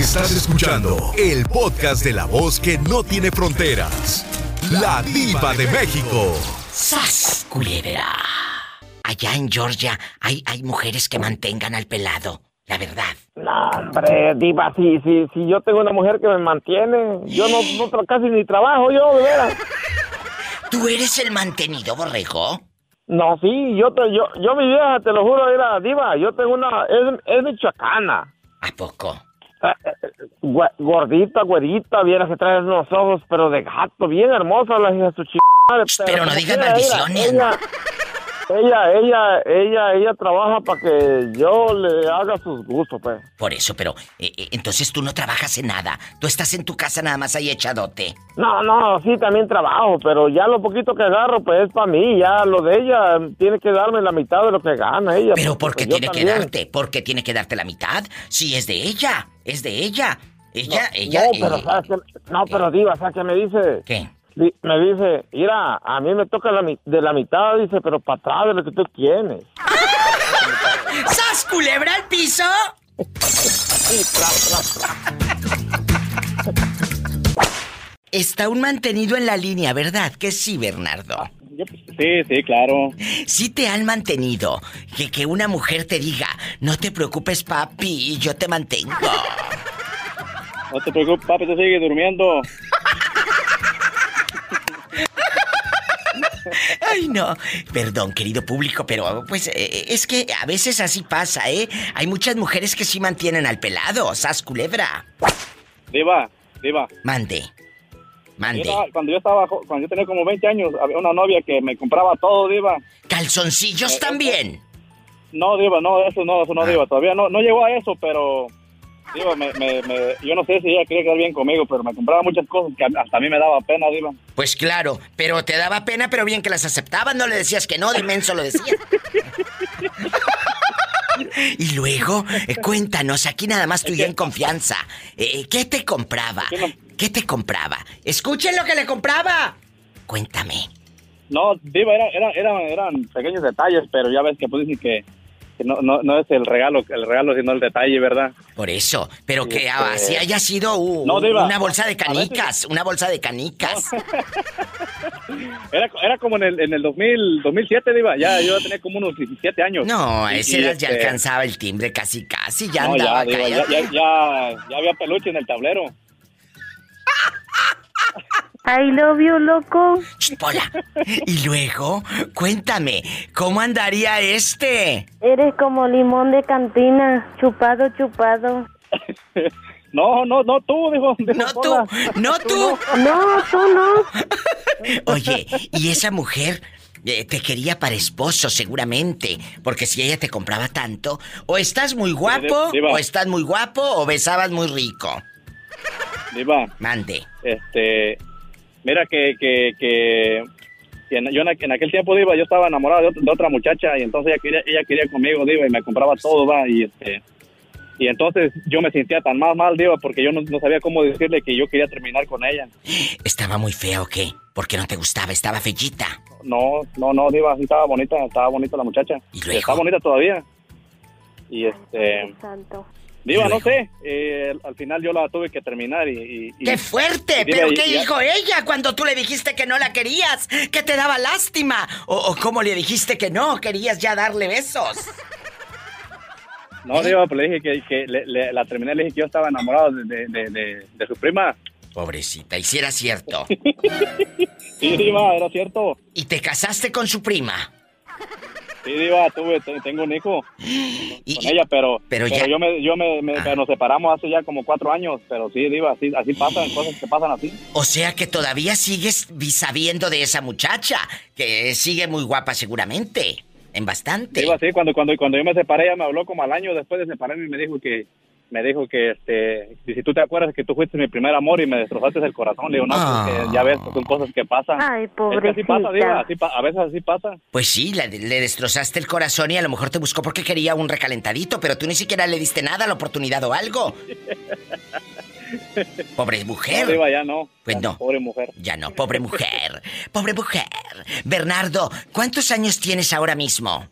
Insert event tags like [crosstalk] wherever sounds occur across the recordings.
Estás escuchando el podcast de la voz que no tiene fronteras. La diva de México. ¡Sas, culebra! Allá en Georgia hay, hay mujeres que mantengan al pelado, la verdad. No, hombre, diva, si, si, si yo tengo una mujer que me mantiene, yo no, no casi ni trabajo yo, de veras. ¿Tú eres el mantenido, borrego? No, sí, yo, te, yo, yo mi vieja, te lo juro, era diva, yo tengo una, es, es michoacana. ¿A poco? Eh, eh, gordita, güerita, viera que trae unos ojos, pero de gato, bien hermosa la hija de su chingada. pero no como digas maldiciones. Ella, ella, ella, ella, ella trabaja para que yo le haga sus gustos, pues. Por eso, pero eh, eh, entonces tú no trabajas en nada. Tú estás en tu casa nada más ahí echadote. No, no, sí, también trabajo, pero ya lo poquito que agarro, pues es para mí. Ya lo de ella tiene que darme la mitad de lo que gana ella. Pero ¿por porque qué tiene que darte? ¿Por qué tiene que darte la mitad? Si es de ella, es de ella. Ella, no, ella, no, pero ella- ¿sabes qué? No, pero diva, ¿sabes qué me dice? ¿Qué? Me dice, mira, a mí me toca la mi- de la mitad, dice, pero para atrás de lo que tú tienes. [laughs] ¡Sas, culebra al piso! Está un mantenido en la línea, ¿verdad? Que sí, Bernardo. Sí, sí, claro. Sí te han mantenido. Que, que una mujer te diga, no te preocupes, papi, yo te mantengo. No te preocupes, papi, tú sigue durmiendo. [laughs] [laughs] Ay, no. Perdón, querido público, pero pues eh, es que a veces así pasa, ¿eh? Hay muchas mujeres que sí mantienen al pelado, sas culebra. Diva, diva. Mande. Mande. cuando yo estaba, cuando yo tenía como 20 años, había una novia que me compraba todo, diva. Calzoncillos Eh, también. No, diva, no, eso no, eso no, diva. Todavía no, no llegó a eso, pero... Diva, me, me, me- yo no sé si ella quería quedar bien conmigo, pero me compraba muchas cosas que hasta a mí me daba pena, diva. Pues claro, pero te daba pena, pero bien que las aceptabas, no le decías que no, de menso lo decía. y luego, eh, cuéntanos, aquí nada más tú y yo en confianza. Eh, ¿Qué te compraba? ¿Qué te compraba? Escuchen lo que le compraba. Cuéntame. No, diva, era, era, era- eran pequeños detalles, pero ya ves que pues dicen que, que no, no, no es el regalo, el regalo, sino el detalle, ¿verdad? Por eso, pero que Este- así haya sido uh, No, Diva. una bolsa de veces- canicas, una bolsa de canicas. [laughs] Era, era como en el, en el 2000, 2007, Diva. Ya yo tenía como unos 17 años. No, a esa edad ya este, alcanzaba el timbre casi casi, ya no, andaba, ya, Diva, ya, ya, ya, ya había peluche en el tablero. [laughs] I love you, loco. Pola. Y luego, cuéntame, ¿cómo andaría este? Eres como limón de cantina, chupado, chupado. [laughs] No, no, no, tú, dijo. No tú, no tú. No, tú no. [laughs] Oye, y esa mujer eh, te quería para esposo seguramente, porque si ella te compraba tanto, o estás muy guapo, Diva. o estás muy guapo, o besabas muy rico. Diva, Mande. este, mira que, que, que, que en- yo en, aqu- en aquel tiempo, Diva, yo estaba enamorado de, ot- de otra muchacha y entonces ella quería, ella quería conmigo, Diva, y me compraba todo, va, y este, y entonces yo me sentía tan más mal, Diva, porque yo no, no sabía cómo decirle que yo quería terminar con ella. ¿Estaba muy fea o qué? Porque no te gustaba, estaba fellita. No, no, no, Diva, sí estaba bonita, estaba bonita la muchacha. ¿Y luego? Está bonita todavía. Y este, Santo. Diva, no sé, eh, al final yo la tuve que terminar y... ¡Qué fuerte! y ¿Pero y- qué y- dijo ella cuando tú le dijiste que no la querías? ¿Que te daba lástima? ¿O, o cómo le dijiste que no? ¿Querías ya darle besos? No, Diva, pues le dije que, que le- le- la terminé, le dije que yo estaba enamorado de, de, de- de- de su prima. Pobrecita, y si era cierto. [laughs] Sí, Diva, era cierto. ¿Y te casaste con su prima? Sí, Diva, tuve, te- tengo un hijo con ella, pero, pero pero, ya- yo me, yo me, me- Ah. pero nos separamos hace ya como cuatro años, pero sí, Diva, así, así pasan, cosas que pasan así. O sea que todavía sigues sabiendo de esa muchacha, que sigue muy guapa seguramente. En bastante. Diva, sí, cuando, cuando, cuando yo me separé, ella me habló como al año después de separarme y me dijo que, me dijo que, este, y si tú te acuerdas que tú fuiste mi primer amor y me destrozaste el corazón, le digo, no, Ah. pues que ya ves, son cosas que pasan. Ay, Es que así pasa, pobrecita. Diva, así pa- a veces así pasa. Pues sí, le, le destrozaste el corazón y a lo mejor te buscó porque quería un recalentadito, pero tú ni siquiera le diste nada, la oportunidad o algo. [laughs] Pobre mujer. No, Diva, ya no. Pues Ya no. Pobre mujer. Ya no, pobre mujer. Pobre mujer. Bernardo, ¿cuántos años tienes ahora mismo?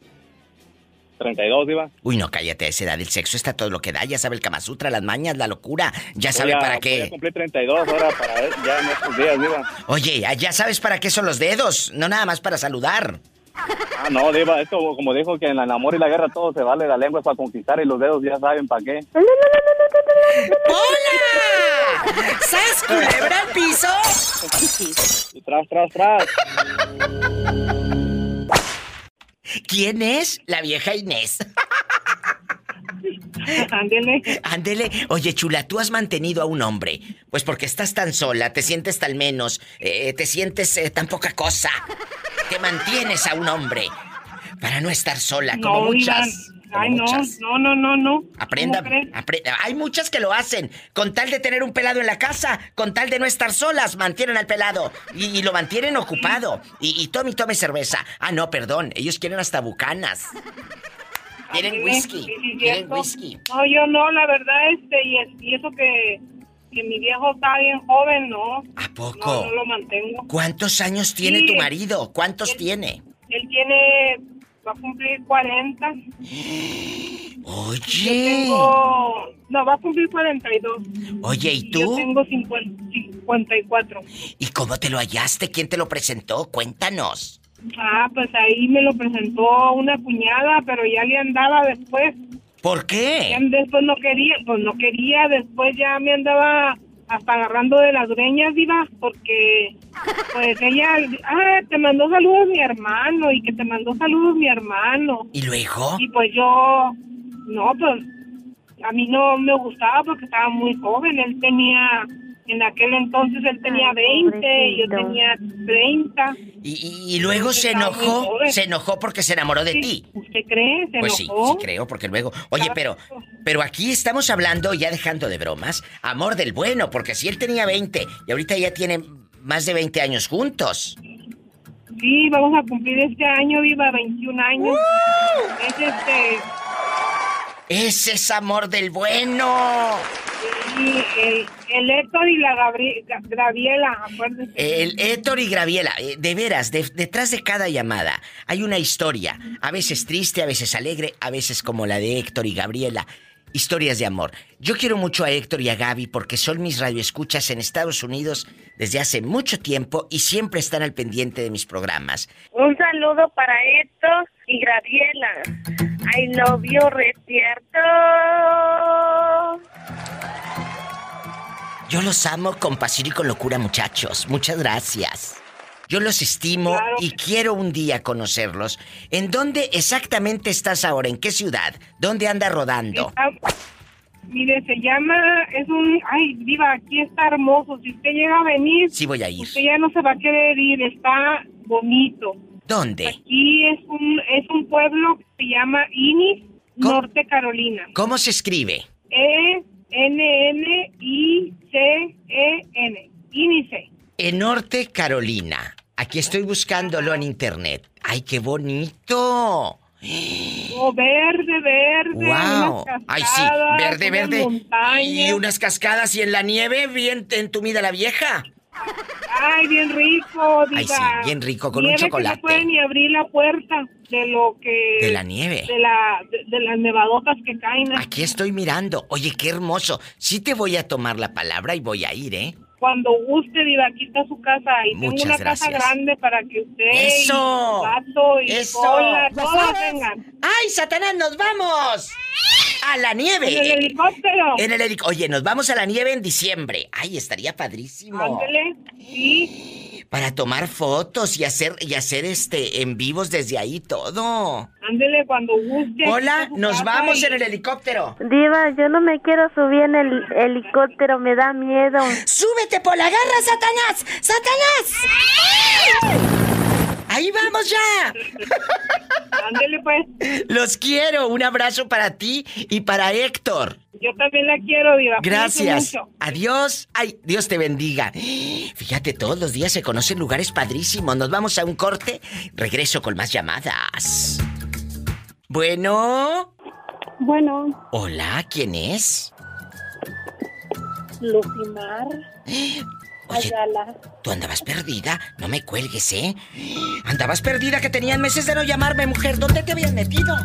32, Diva. Uy, no, cállate a esa edad. El sexo está todo lo que da. Ya sabe el Kama Sutra, las mañas, la locura. Ya sabe a- para qué. a cumplir 32 ahora para ya en estos días, Diva. Oye, ya sabes para qué son los dedos. No nada más para saludar. Ah, no, Diva, esto como dijo que en el amor y la guerra todo se vale, la lengua es para conquistar y los dedos ya saben para qué. ¡Hola! ¿Sas culebra al piso? Y tras, tras, tras. ¿Quién es? La vieja Inés. [laughs] Ándele. Ándele. Oye, chula, tú has mantenido a un hombre. Pues porque estás tan sola, te sientes tan menos, eh, te sientes eh, tan poca cosa. Que mantienes a un hombre. Para no estar sola, como No, muchas. Iván. Ay, no, muchas. no, no, no, no. Aprendan, ¿Cómo crees? apre- hay muchas que lo hacen. Con tal de tener un pelado en la casa, con tal de no estar solas, mantienen al pelado. Y, y lo mantienen ocupado. Y, y tome cerveza. Ah, no, perdón. Ellos quieren hasta bucanas. Quieren whisky. Quieren whisky. No, yo no, la verdad, este, y, es- y eso que, que mi viejo está bien joven, no. ¿A poco? No, no lo mantengo. ¿Cuántos años tiene Sí. tu marido? ¿Cuántos Él- tiene? Él tiene, va a cumplir 40. Yo Oye. tengo, no, va a cumplir 42. Oye, ¿y Yo tú? tengo 50 54. ¿Y cómo te lo hallaste? ¿Quién te lo presentó? Cuéntanos. Ah, pues ahí me lo presentó una cuñada, pero ya le andaba después. ¿Por Ya qué? después no quería, pues no quería, después ya me andaba hasta agarrando de las greñas, diva, porque pues ella, ah, te mandó saludos mi hermano y que te mandó saludos mi hermano. ¿Y luego? Y pues yo, no, pues a mí no me gustaba porque estaba muy joven, él tenía, en aquel entonces él tenía Ay, 20 y yo tenía 30. ¿Y, y- y luego se enojó? Se enojó porque se enamoró de Sí, ti. ¿Usted cree? ¿Se Pues sí, enojó? sí creo, porque luego... Oye, pero... Pero aquí estamos hablando, ya dejando de bromas, amor del bueno, porque si él tenía 20 y ahorita ya tiene más de 20 años juntos. Sí, vamos a cumplir este año, viva 21 años. Es este, Ese es amor del bueno. y el, el Héctor y la Gabri- Ga- Gabriela, acuérdense. El Héctor y Graviela, eh, de veras, de- detrás de cada llamada hay una historia, a veces triste, a veces alegre, a veces como la de Héctor y Gabriela. Historias de amor. Yo quiero mucho a Héctor y a Gaby porque son mis radioescuchas en Estados Unidos desde hace mucho tiempo y siempre están al pendiente de mis programas. Un saludo para Héctor y Graviela. I love you, Retierto. Yo los amo con pasión y con locura, muchachos. Muchas gracias. Yo los estimo Claro y quiero un día conocerlos. ¿En dónde exactamente estás ahora? ¿En qué ciudad? ¿Dónde anda rodando? Está- mire, se llama, es un, ay, viva, aquí está hermoso. Si usted llega a venir, Sí voy a ir. usted ya no se va a querer ir, está bonito. ¿Dónde? Aquí es un, es un pueblo que se llama Inis, ¿Cómo? Norte Carolina. ¿Cómo se escribe? E E-N-N-I-C-E-N. Índice. En Norte Carolina. Aquí estoy buscándolo en internet. ¡Ay, qué bonito! Oh, verde, verde. ¡Wow! unas ¡Ay, sí! Verde, verde. montañas. Y unas cascadas y en la nieve bien entumida la vieja. Ay, bien rico, diva. Ay, sí, bien rico, con un Nieve chocolate. Que no puede ni abrir la puerta de lo que... De la nieve. De, la, de, de las nevadotas que caen. Aquí estoy mirando. Oye, qué hermoso. Sí te voy a tomar la palabra y voy a ir, ¿eh? Cuando guste, diva, aquí está su casa. Y Muchas tengo una casa gracias. grande para que usted ¡Eso! y su gato y ¡Eso! Pola, todos vengan. ¡Ay, Satanás, nos vamos! ¡A la nieve! En el helicóptero. En el helic- Oye, nos vamos a la nieve en diciembre. Ay, estaría padrísimo. Ándele, sí, Para tomar fotos y hacer y hacer este en vivos desde ahí todo. ándele cuando guste. Hola, nos vamos y- en el helicóptero. Diva, yo no me quiero subir en el helicóptero, me da miedo. ¡Súbete por la garra, Satanás! ¡Satanás! ¡Ahí vamos ya! Ándele, pues. Los quiero. Un abrazo para ti y para Héctor. Yo también la quiero, Diva. Gracias. mucho. Adiós. Ay, Dios te bendiga. Fíjate, todos los días se conocen lugares padrísimos. Nos vamos a un corte. Regreso con más llamadas. Bueno. Bueno, Hola, ¿quién es? Lucimar [gasps] Oye, tú andabas perdida. No me cuelgues, ¿eh? Andabas perdida que tenían meses de no llamarme, mujer. ¿Dónde te habías metido?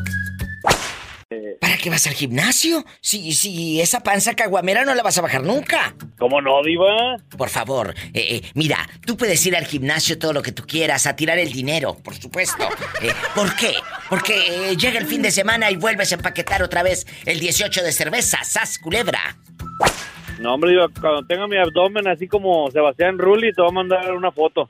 qué vas al gimnasio? Si, si esa panza caguamera no la vas a bajar nunca. ¿Cómo no, Diva? Por favor, eh, eh, mira, tú puedes ir al gimnasio todo lo que tú quieras, a tirar el dinero, por supuesto. Eh, ¿Por qué? Porque eh, llega el fin de semana y vuelves a empaquetar otra vez el 18 de cerveza, sas culebra. No, hombre, cuando tenga mi abdomen así como Sebastián Rulli, te voy a mandar una foto.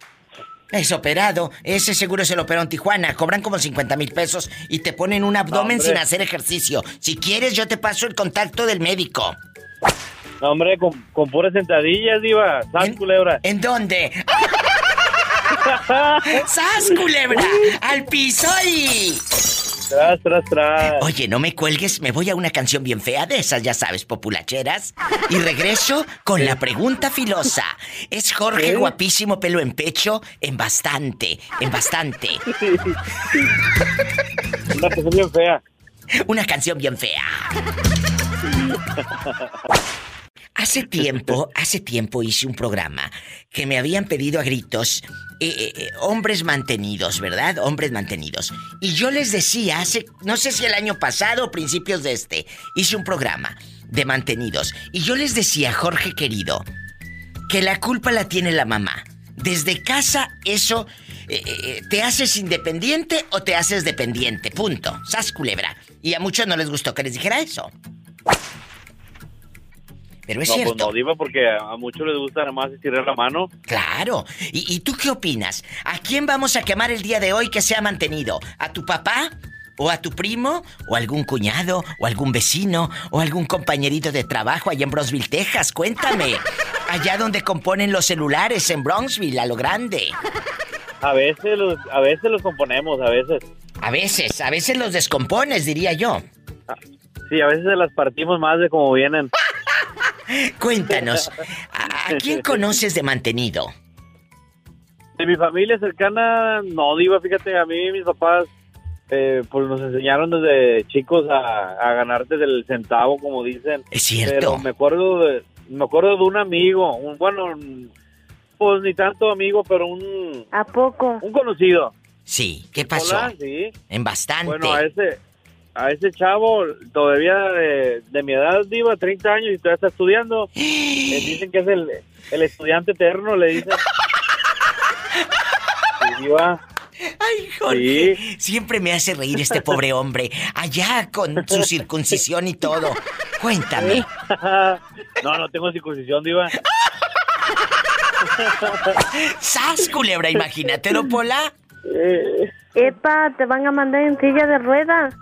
Es operado, ese seguro se lo operó en Tijuana, cobran como 50 mil pesos y te ponen un abdomen sin hacer ejercicio. Si quieres, yo te paso el contacto del médico. No, hombre, con, con puras sentadillas, Diva. Sas, ¿En- culebra. ¿En dónde? [laughs] [laughs] ¡Sas, culebra! [laughs] ¡Al piso y... Tras, tras, tras. Oye, no me cuelgues, me voy a una canción bien fea de esas, ya sabes, populacheras. Y regreso con la pregunta filosa. ¿Es Jorge guapísimo pelo en pecho? En bastante, en bastante. [laughs] Una cosa bien fea. Una canción bien fea. [laughs] Hace [laughs] tiempo, hace tiempo hice un programa que me habían pedido a gritos eh, eh, eh, hombres mantenidos, ¿verdad? Hombres mantenidos. Y yo les decía hace, no sé si el año pasado o principios de este, hice un programa de mantenidos. Y yo les decía, Jorge querido, que la culpa la tiene la mamá. Desde casa eso eh, te haces independiente o te haces dependiente. Punto. Sas culebra. Y a muchos no les gustó que les dijera eso. Pero es no, cierto. pues no, Diva, porque a, muchos les gusta nada más estirar la mano. Claro. ¿Y, y tú qué opinas? ¿A quién vamos a quemar el día de hoy que sea mantenido? ¿A tu papá? ¿O a tu primo? ¿O algún cuñado? ¿O algún vecino? ¿O algún compañerito de trabajo allá en Bronxville, Texas? Cuéntame. [laughs] Allá donde componen los celulares en Bronxville, a lo grande. A veces los, a veces los componemos, a veces. A veces, a veces los descompones, diría yo. Sí, a veces se las partimos más de como vienen. [laughs] [laughs] Cuéntanos, ¿a, a quién conoces de mantenido? De mi familia cercana, no, Diva, fíjate, a mí mis papás eh, pues nos enseñaron desde chicos a, a ganarte del centavo, como dicen. Es cierto. Pero me acuerdo de, me acuerdo de un amigo, un, bueno, pues ni tanto amigo, pero un, ¿A poco? un conocido. Sí, ¿qué pasó? Hola, sí. En bastante. Bueno, a ese, a ese chavo, todavía de, de mi edad, Diva, 30 años y todavía está estudiando. Le [gasps] dicen que es el, el estudiante eterno, le dicen. [laughs] Sí, Diva. Ay, Jorge, siempre me hace reír este pobre hombre. Allá con su [laughs] circuncisión y todo. Cuéntame. [laughs] no, no tengo circuncisión, Diva. ¡Sas, culebra! Imagínatelo, Pola. Eh, Epa, te van a mandar en silla de ruedas.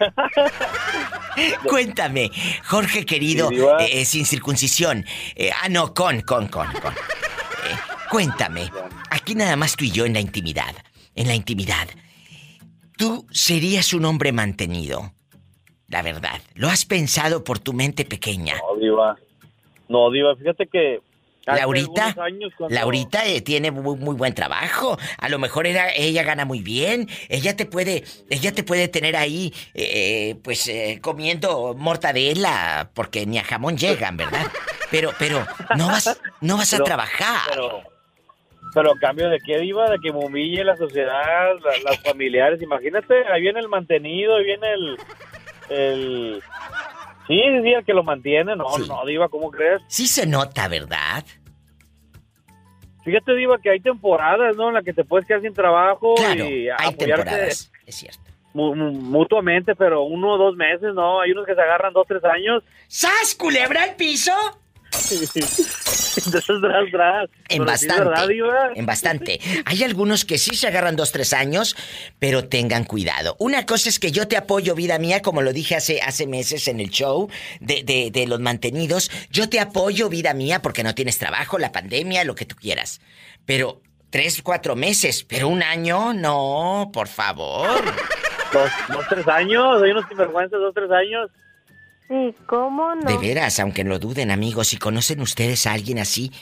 [laughs] Cuéntame, Jorge querido, Sí, eh, sin circuncisión. Eh, ah, no, con, con, con, con. Eh, cuéntame, aquí nada más tú y yo en la intimidad. En la intimidad. Tú serías un hombre mantenido. La verdad. ¿Lo has pensado por tu mente pequeña? no, Diva. No, Diva, fíjate que. Laurita, cuando- Laurita eh, tiene muy, muy buen trabajo. A lo mejor era, ella gana muy bien. Ella te puede, ella te puede tener ahí, eh, pues eh, comiendo mortadela, porque ni a jamón llegan, ¿verdad? Pero, pero no vas, no vas a trabajar. Pero, pero cambio de qué, Diva, de que me humille la sociedad, la- las familiares. Imagínate, ahí viene el mantenido, ahí viene el. el sí, sí, el que lo mantiene. No, Sí. no, Diva, ¿cómo crees? Sí se nota, ¿verdad? Fíjate, Diva, que hay temporadas, ¿no? En las que te puedes quedar sin trabajo Claro, y hay apoyarte temporadas, es cierto. mu- mu- mutuamente, pero uno o dos meses, ¿no? Hay unos que se agarran dos, tres años. ¡Sas, culebra al piso! [laughs] Entonces, tras, tras. En bastante. En bastante. Hay algunos que sí se agarran dos, tres años, pero tengan cuidado. Una cosa es que yo te apoyo, vida mía, como lo dije hace, hace meses en el show de, de, de los mantenidos. Yo te apoyo, vida mía, porque no tienes trabajo, la pandemia, lo que tú quieras. Pero tres, cuatro meses, pero un año, no, por favor. Dos, dos, tres años. Hay unos sinvergüenzas, dos, tres años. Sí, ¿cómo no? De veras, aunque lo duden, amigos, si conocen ustedes a alguien así,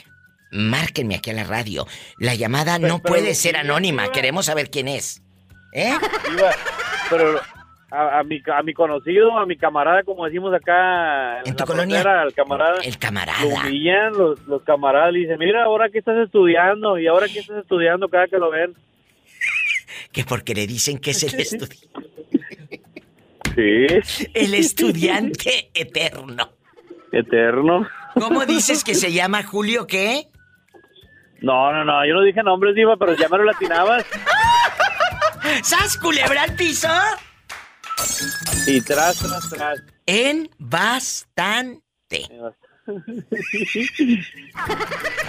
márquenme aquí a la radio. La llamada no pero- puede ser anónima, Diva. queremos saber quién es. ¿Eh? [laughs] Diva, pero a, a mi, a mi conocido, a mi camarada, como decimos acá ¿En tu la colonia? frontera, al camarada, El lo camarada. humillan los, los camaradas, le dicen, mira, ahora que estás estudiando, y ahora que estás estudiando cada que lo ven. [laughs] Que porque le dicen que es el [laughs] estudio. Sí. El estudiante eterno. Eterno. ¿Cómo dices que se llama Julio qué? No, no, no, yo no dije nombres, Diva, pero ya me lo latinabas. ¿Sas culebra al piso? Y tras, tras, tras. En bastante. [laughs]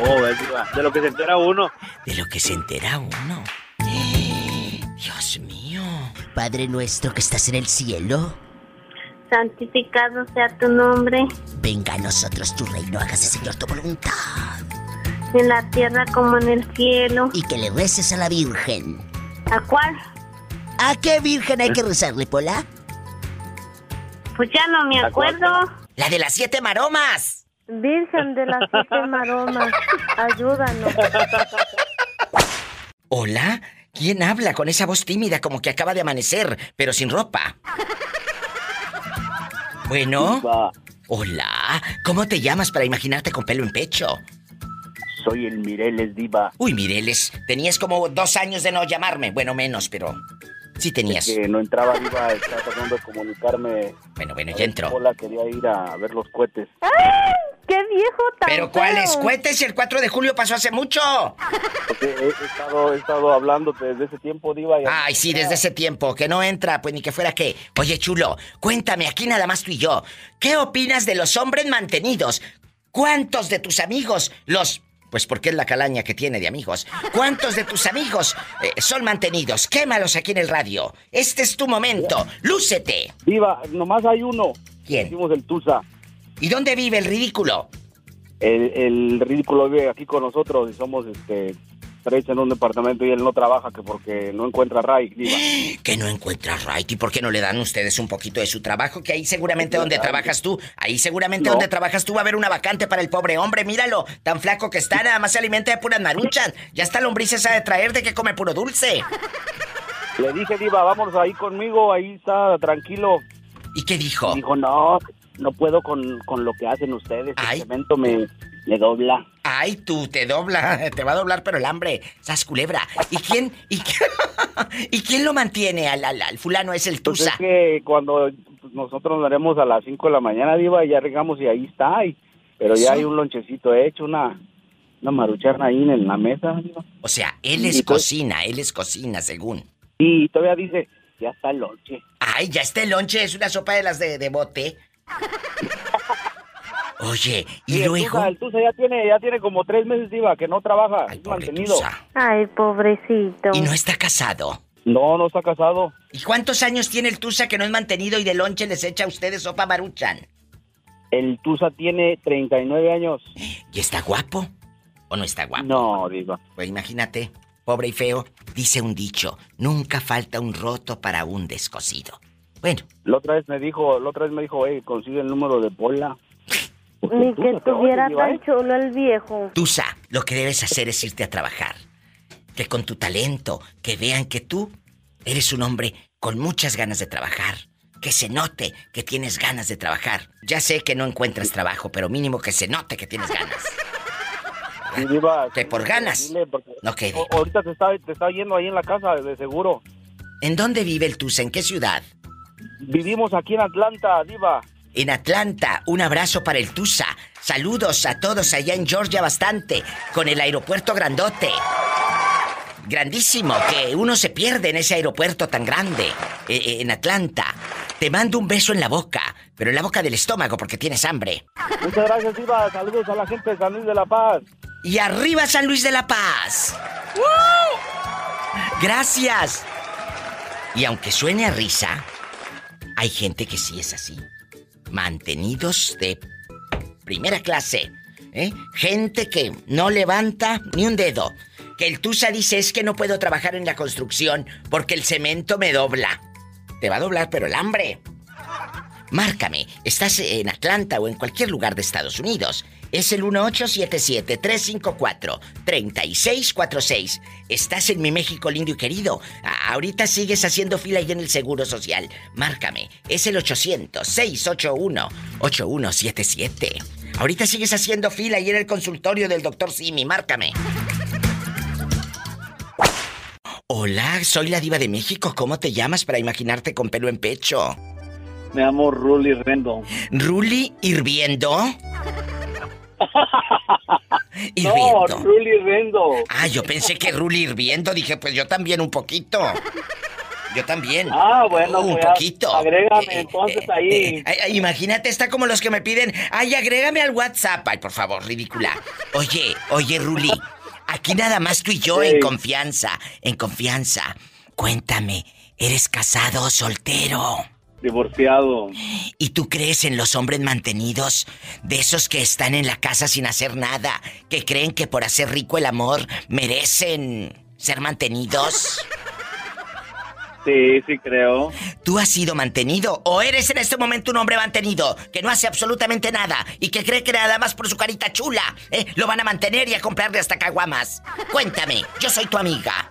Oh, Diva, de lo que se entera uno. De lo que se entera uno. Dios mío. Padre nuestro que estás en el cielo, Santificado sea tu nombre, venga a nosotros tu reino, hágase Señor tu voluntad. en la tierra como en el cielo. Y que le reces a la Virgen. ¿A cuál? ¿A qué Virgen hay que rezarle, Pola? Pues ya no me acuerdo. La de las siete maromas. Virgen de las siete maromas, [laughs] ayúdanos. Hola. ¿Quién habla con esa voz tímida como que acaba de amanecer, pero sin ropa? Bueno. Hola. ¿Cómo te llamas para imaginarte con pelo en pecho? soy el Mireles Diva. Uy, Mireles, tenías como dos años de no llamarme. Bueno, menos, pero sí tenías. Que no entraba Diva, estaba tratando de comunicarme. Bueno, bueno, ya entró. Hola, quería ir a ver los cohetes. ¡Qué viejo tan ¿Pero cuáles cohetes? Si el 4 de julio pasó hace mucho. Porque he, he estado, he estado hablándote desde ese tiempo, Diva. y- Ay, sí, desde ese tiempo, que no entra, pues ni que fuera qué. Oye, chulo, cuéntame, aquí nada más tú y yo. ¿Qué opinas de los hombres mantenidos? ¿Cuántos de tus amigos los... Pues porque es la calaña que tiene de amigos. ¿Cuántos de tus amigos eh, son mantenidos? Quémalos aquí en el radio. Este es tu momento. ¡Lúcete! Diva, nomás hay uno. ¿Quién? Decimos el Tusa. ¿Y dónde vive el ridículo? El, el ridículo vive aquí con nosotros y somos este en un departamento y él no trabaja que porque no encuentra Ray, Diva. [gasps] Que no encuentra right. ¿Y por qué no le dan ustedes un poquito de su trabajo? Que ahí seguramente donde trabajas tú, ahí seguramente No. donde trabajas tú va a haber una vacante para el pobre hombre. Míralo, tan flaco que está, nada más se alimenta de puras maruchas. Ya está lombrices a de traer de que come puro dulce. Le dije, Diva, vámonos ahí conmigo, ahí está tranquilo. ¿Y qué dijo? Dijo, no, no puedo con, con lo que hacen ustedes. Ay. El cemento me, me dobla. Ay, tú, te dobla, [laughs] te va a doblar pero el hambre. Sas culebra. ¿Y quién, y, qué- [laughs] ¿y quién lo mantiene al, al, al fulano? Es el Pues Tusa. es que cuando pues, nosotros nos haremos a las 5 de la mañana, Diva, ya regamos y ahí está. y- pero ya hay un lonchecito hecho, una, una marucharna ahí en la mesa, Diva. O sea, él es Y pues- cocina, él es cocina, según. Y todavía dice, ya está el lonche. Ay, ya este lonche es una sopa de las de, de bote. [laughs] Oye, y Sí, luego. Tusa, el Tusa ya tiene, ya tiene como tres meses, Diva, que no trabaja, Ay, pobre mantenido. Tusa. Ay, pobrecito. Y no está casado. No, no está casado. ¿Y cuántos años tiene el Tusa que no es mantenido y de lonche les echa a ustedes sopa maruchan? El Tusa tiene 39 años. ¿Y está guapo? ¿O no está guapo? No, Diva. Pues imagínate, pobre y feo, dice un dicho: nunca falta un roto para un descosido. Bueno, La otra vez me dijo, la otra vez me dijo, hey, consigue el número de Pola. Ni tú que estuviera tan chulo el viejo. Tusa, lo que debes hacer es irte a trabajar. Que con tu talento, que vean que tú eres un hombre con muchas ganas de trabajar. Que se note que tienes ganas de trabajar. Ya sé que no encuentras trabajo, pero mínimo que se note que tienes ganas. Sí, Diva, Que por ganas no quede. ahorita te está, te está yendo ahí en la casa, de seguro. ¿En dónde vive el Tusa? ¿En qué ciudad? Vivimos aquí en Atlanta, Diva. En Atlanta, un abrazo para el Tusa. Saludos a todos allá en Georgia bastante, con el aeropuerto grandote. Grandísimo, que uno se pierde en ese aeropuerto tan grande, eh, eh, en Atlanta. Te mando un beso en la boca, pero en la boca del estómago porque tienes hambre. Muchas gracias, Diva. Saludos a la gente de San Luis de la Paz. Y arriba San Luis de la Paz. Gracias. Y aunque suene a risa, hay gente que sí es así. Mantenidos de primera clase. ¿eh? Gente que no levanta ni un dedo. Que el Tusa dice es que no puedo trabajar en la construcción porque el cemento me dobla. Te va a doblar, pero el hambre. Márcame, estás en Atlanta o en cualquier lugar de Estados Unidos. Es el 1877-354-3646. Estás en mi México lindo y querido. Ahorita sigues haciendo fila ahí en el Seguro Social. Márcame, es el 800-681-8177. Ahorita sigues haciendo fila ahí en el consultorio del doctor Simi. Márcame. Hola, soy la diva de México. ¿Cómo te llamas para imaginarte con pelo en pecho? Me llamo Ruli Rendo. ¿Ruli hirviendo? [laughs] No. Ruli Rendo. Ah, yo pensé que Ruli hirviendo. Dije, pues yo también un poquito. Yo también. Ah, bueno, un pues, poquito. agrégame Eh, entonces eh, ahí. eh, eh, imagínate, está como los que me piden, ay, agrégame al WhatsApp. Ay, por favor, ridícula. Oye, oye, Ruli, aquí nada más tú y yo en confianza, en confianza. Cuéntame, ¿eres casado o soltero? Divorciado. ¿Y tú crees en los hombres mantenidos? De esos que están en la casa sin hacer nada, que creen que por hacer rico el amor merecen ser mantenidos. Sí, sí creo. ¿Tú has sido mantenido o eres en este momento un hombre mantenido que no hace absolutamente nada y que cree que nada más por su carita chula eh, lo van a mantener y a comprarle hasta caguamas? Cuéntame, yo soy tu amiga.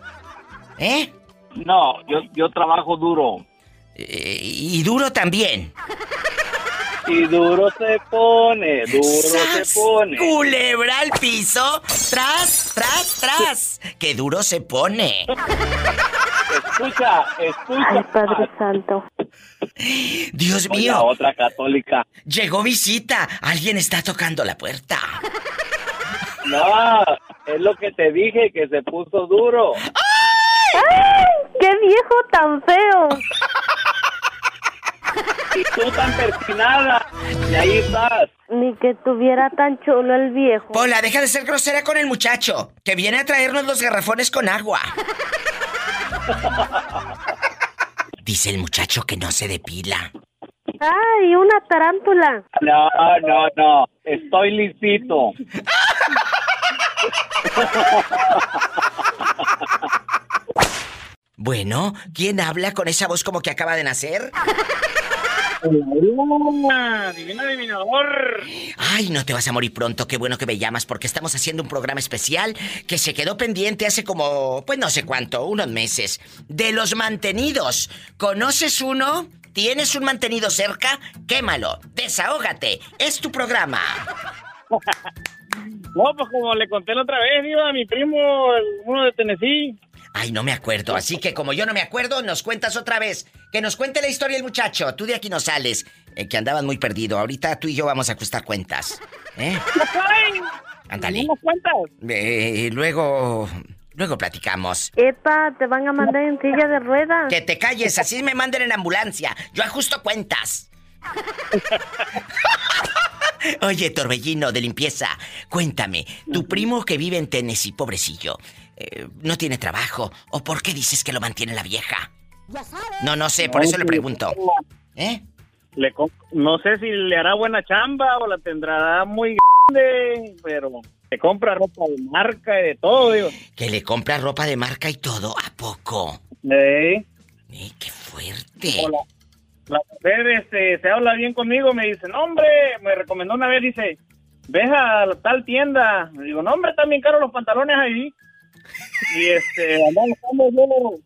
¿Eh? No, yo, yo trabajo duro. Y duro también. Y duro se pone, duro se pone. Culebra al piso. Tras, tras, tras. Qué duro se pone. Escucha, escucha. Ay, Padre Santo. Dios mío. otra católica. Llegó visita. Alguien está tocando la puerta. No, es lo que te dije, que se puso duro. ¡Ay! ¡Qué viejo tan feo! Y tú tan persinada. Y ahí estás. Ni que tuviera tan chulo el viejo. Pola, deja de ser grosera con el muchacho, que viene a traernos los garrafones con agua. [laughs] Dice el muchacho que no se depila. ¡Ay, una tarántula! No, no, no. Estoy lisito. [laughs] Bueno, ¿quién habla con esa voz como que acaba de nacer? [laughs] Divino adivinador. Ay, no te vas a morir pronto, qué bueno que me llamas porque estamos haciendo un programa especial que se quedó pendiente hace como, pues no sé cuánto, unos meses, de los mantenidos. ¿Conoces uno? ¿Tienes un mantenido cerca? Quémalo, desahógate, es tu programa. [laughs] No, pues como le conté la otra vez, iba a mi primo, uno de Tennessee. Ay, no me acuerdo, así que como yo no me acuerdo, nos cuentas otra vez. Que nos cuente la historia el muchacho, tú de aquí no sales, eh, que andabas muy perdido. Ahorita tú y yo vamos a ajustar cuentas. ¿Eh? Ándale. Eh, luego... Luego platicamos. Epa, te van a mandar en silla de ruedas. Que te calles, así me manden en ambulancia. Yo ajusto cuentas. [laughs] Oye, Torbellino de limpieza, cuéntame, tu primo que vive en Tennessee, pobrecillo, eh, no tiene trabajo, ¿o por qué dices que lo mantiene la vieja? No, no sé, por eso le pregunto. ¿Eh? Le no sé si le hará buena chamba o la tendrá muy grande, pero le compra ropa de marca y de todo, digo. Que le compra ropa de marca y todo, ¿a poco? Eh, Eh, ¡Qué fuerte! o la, mujer este, se habla bien conmigo, me dice, no, hombre, me recomendó una vez, dice, ves a la tal tienda. Le digo, no, hombre, están bien caros los pantalones ahí. Y este, andamos buscando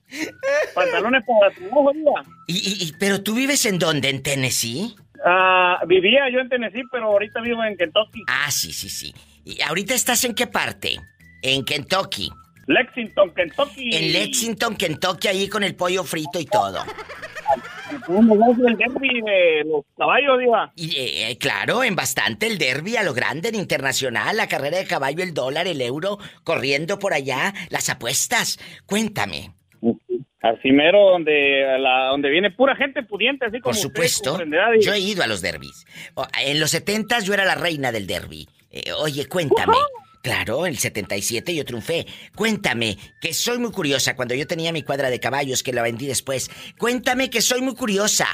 pantalones para trabajo, diga. ¿Y, y- y- pero tú vives en dónde? ¿En Tennessee? Ah, vivía yo en Tennessee, pero ahorita vivo en Kentucky. Ah, sí, sí, sí. ¿Y ahorita estás en qué parte? En Kentucky. Lexington, Kentucky. En Lexington, Kentucky, ahí con el pollo frito y todo. [laughs] Un negocio derby de los caballos, diva. Y eh, claro, en bastante el derby a lo grande, en internacional, la carrera de caballo, el dólar, el euro, corriendo por allá, las apuestas. Cuéntame. Así mero, donde, la, donde viene pura gente pudiente, así como Por supuesto, yo he ido a los derbis. En los setentas yo era la reina del derby. Eh, oye, cuéntame. Claro, el 77 yo triunfé. Cuéntame, que soy muy curiosa. Cuando yo tenía mi cuadra de caballos, que la vendí después. Cuéntame que soy muy curiosa.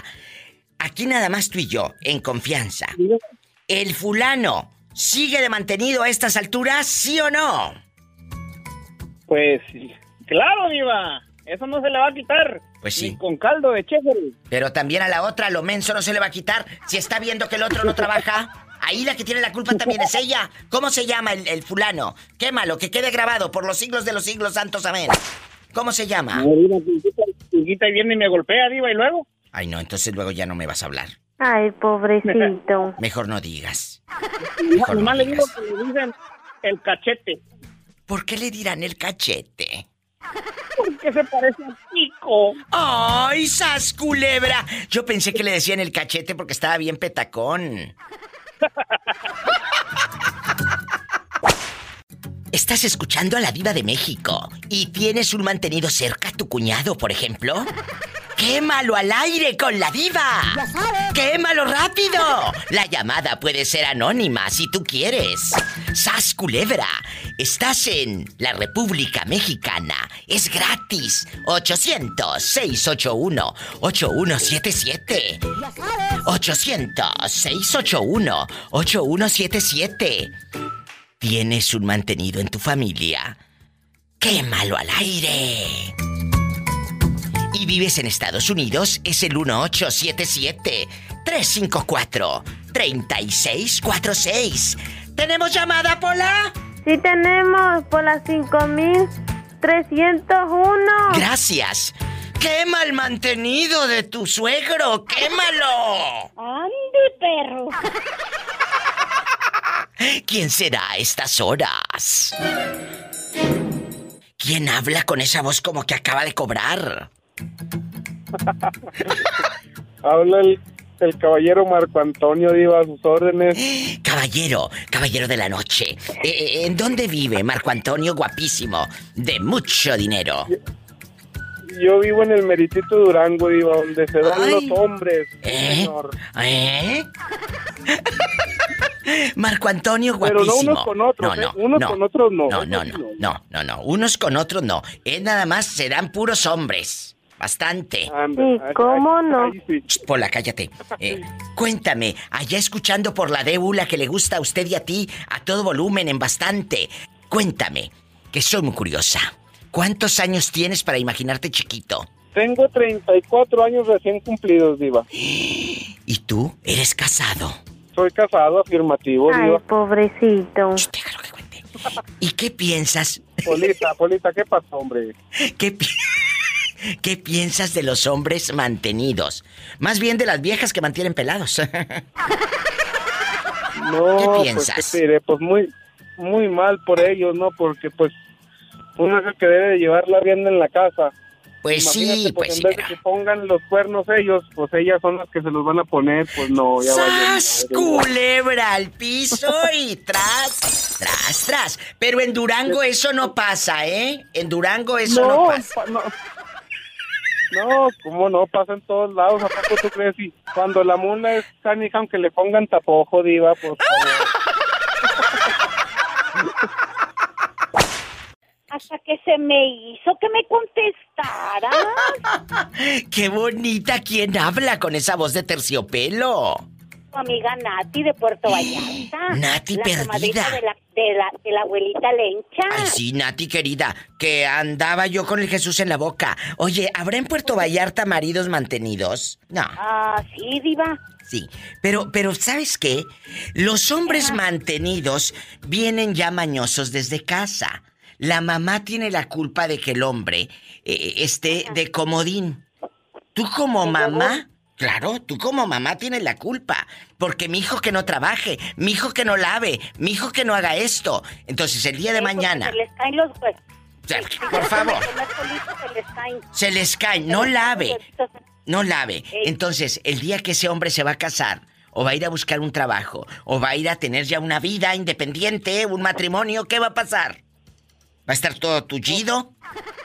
Aquí nada más tú y yo, en confianza. ¿El fulano sigue de mantenido a estas alturas, sí o no? Pues, claro, diva. Eso no se le va a quitar. Pues sí. Ni con caldo de chévere. Pero también a la otra, lo menso no se le va a quitar. Si está viendo que el otro no trabaja, ahí la que tiene la culpa también es ella. ¿Cómo se llama el, el fulano? Quémalo, que quede grabado por los siglos de los siglos santos, amén. ¿Cómo se llama? Quinquita viene y me golpea, diva, y luego. Ay, no, entonces luego ya no me vas a hablar. Ay, pobrecito. [laughs] Mejor no digas. Mejor no le digo que le dicen el cachete. ¿Por qué le dirán el cachete? Porque se parece a pendejo. ¡Ay, sas culebra! Yo pensé que le decían el cachete porque estaba bien petacón. Estás escuchando a la diva de México y tienes un mantenido cerca, tu cuñado, por ejemplo. ¡Quémalo al aire con la diva! Ya sabes. ¡Quémalo rápido! La llamada puede ser anónima si tú quieres. ¡Sas culebra! Estás en la República Mexicana. Es gratis. 800-681-8177. Ya sabes. 800-681-8177. ¿Tienes un mantenido en tu familia? ¡Quémalo al aire! Y vives en Estados Unidos, es el 1877-354-3646. ¿Tenemos llamada, Pola? Sí tenemos por las 5301. Gracias. ¡Quema el mantenido de tu suegro! ¡Quémalo! ¡Ande, perro! [laughs] ¿Quién será a estas horas? ¿Quién habla con esa voz como que acaba de cobrar? [laughs] Habla el, el caballero Marco Antonio, Diva, a sus órdenes. [gasps] Caballero, caballero de la noche. Eh, eh, ¿En dónde vive Marco Antonio guapísimo? De mucho dinero. Yo vivo en el Meritito Durango, Diva, donde se dan Ay. los hombres. ¿Eh? señor. ¿Eh? [laughs] Marco Antonio Pero no guapísimo. unos con otros, no, ¿eh? no, Unos no. con otros no. No, no, no, no, no, no. Unos con otros no. Es nada más, serán puros hombres. Bastante. ¿cómo no? Ch, Pola, cállate. [laughs] Eh, cuéntame, allá escuchando por la débula que le gusta a usted y a ti, a todo volumen, en bastante. Cuéntame, que soy muy curiosa. ¿Cuántos años tienes para imaginarte chiquito? Tengo 34 años recién cumplidos, Diva. [gasps] ¿Y tú eres casado? Soy casado, afirmativo, Ay, Diva. pobrecito. Ch, déjalo que cuente. ¿Y qué piensas? Polita, [laughs] Polita, ¿qué pasó, hombre? ¿Qué, pi- ¿Qué piensas de los hombres mantenidos? Más bien de las viejas que mantienen pelados. [laughs] No, ¿Qué pues, piensas? ¿qué te diré? Pues muy, muy mal por ellos, ¿no? Porque, pues, uno es el que debe de llevar la rienda en la casa. Pues Imagínate, sí, pues en sí. vez de que pongan los cuernos ellos, pues ellas son las que se los van a poner, pues no, ya ¡Sas! ¿no? Culebra al piso y tras, tras, tras. Pero en Durango eso no pasa, ¿eh? En Durango eso no, No, pasa. pa- no. No, cómo no, pasa en todos lados, ¿a poco tú crees? Y cuando la mula es canija, aunque le pongan tapojo, diva, por favor. Hasta que se me hizo que me contestara. [laughs] ¡Qué bonita! ¿Quién habla con esa voz de terciopelo? Tu amiga Nati de Puerto [gasps] Vallarta. Nati la perdida. De la, de, la, de la abuelita Lencha. Ay, sí, Nati querida, que andaba yo con el Jesús en la boca. Oye, ¿habrá en Puerto Vallarta maridos mantenidos? No. Ah, sí, diva. Sí, pero, pero ¿sabes qué? Los hombres mantenidos vienen ya mañosos desde casa. La mamá tiene la culpa de que el hombre eh, esté de comodín. Tú como mamá, claro, tú como mamá tienes la culpa. Porque mi hijo que no trabaje, mi hijo que no lave, mi hijo que no haga esto. Entonces el día de Sí, mañana, Se les caen los pues. si por favor, se les caen. se les cae, no lave. No lave. Entonces, el día que ese hombre se va a casar, o va a ir a buscar un trabajo, o va a ir a tener ya una vida independiente, un matrimonio, ¿qué va a pasar? ¿Va a estar todo tullido?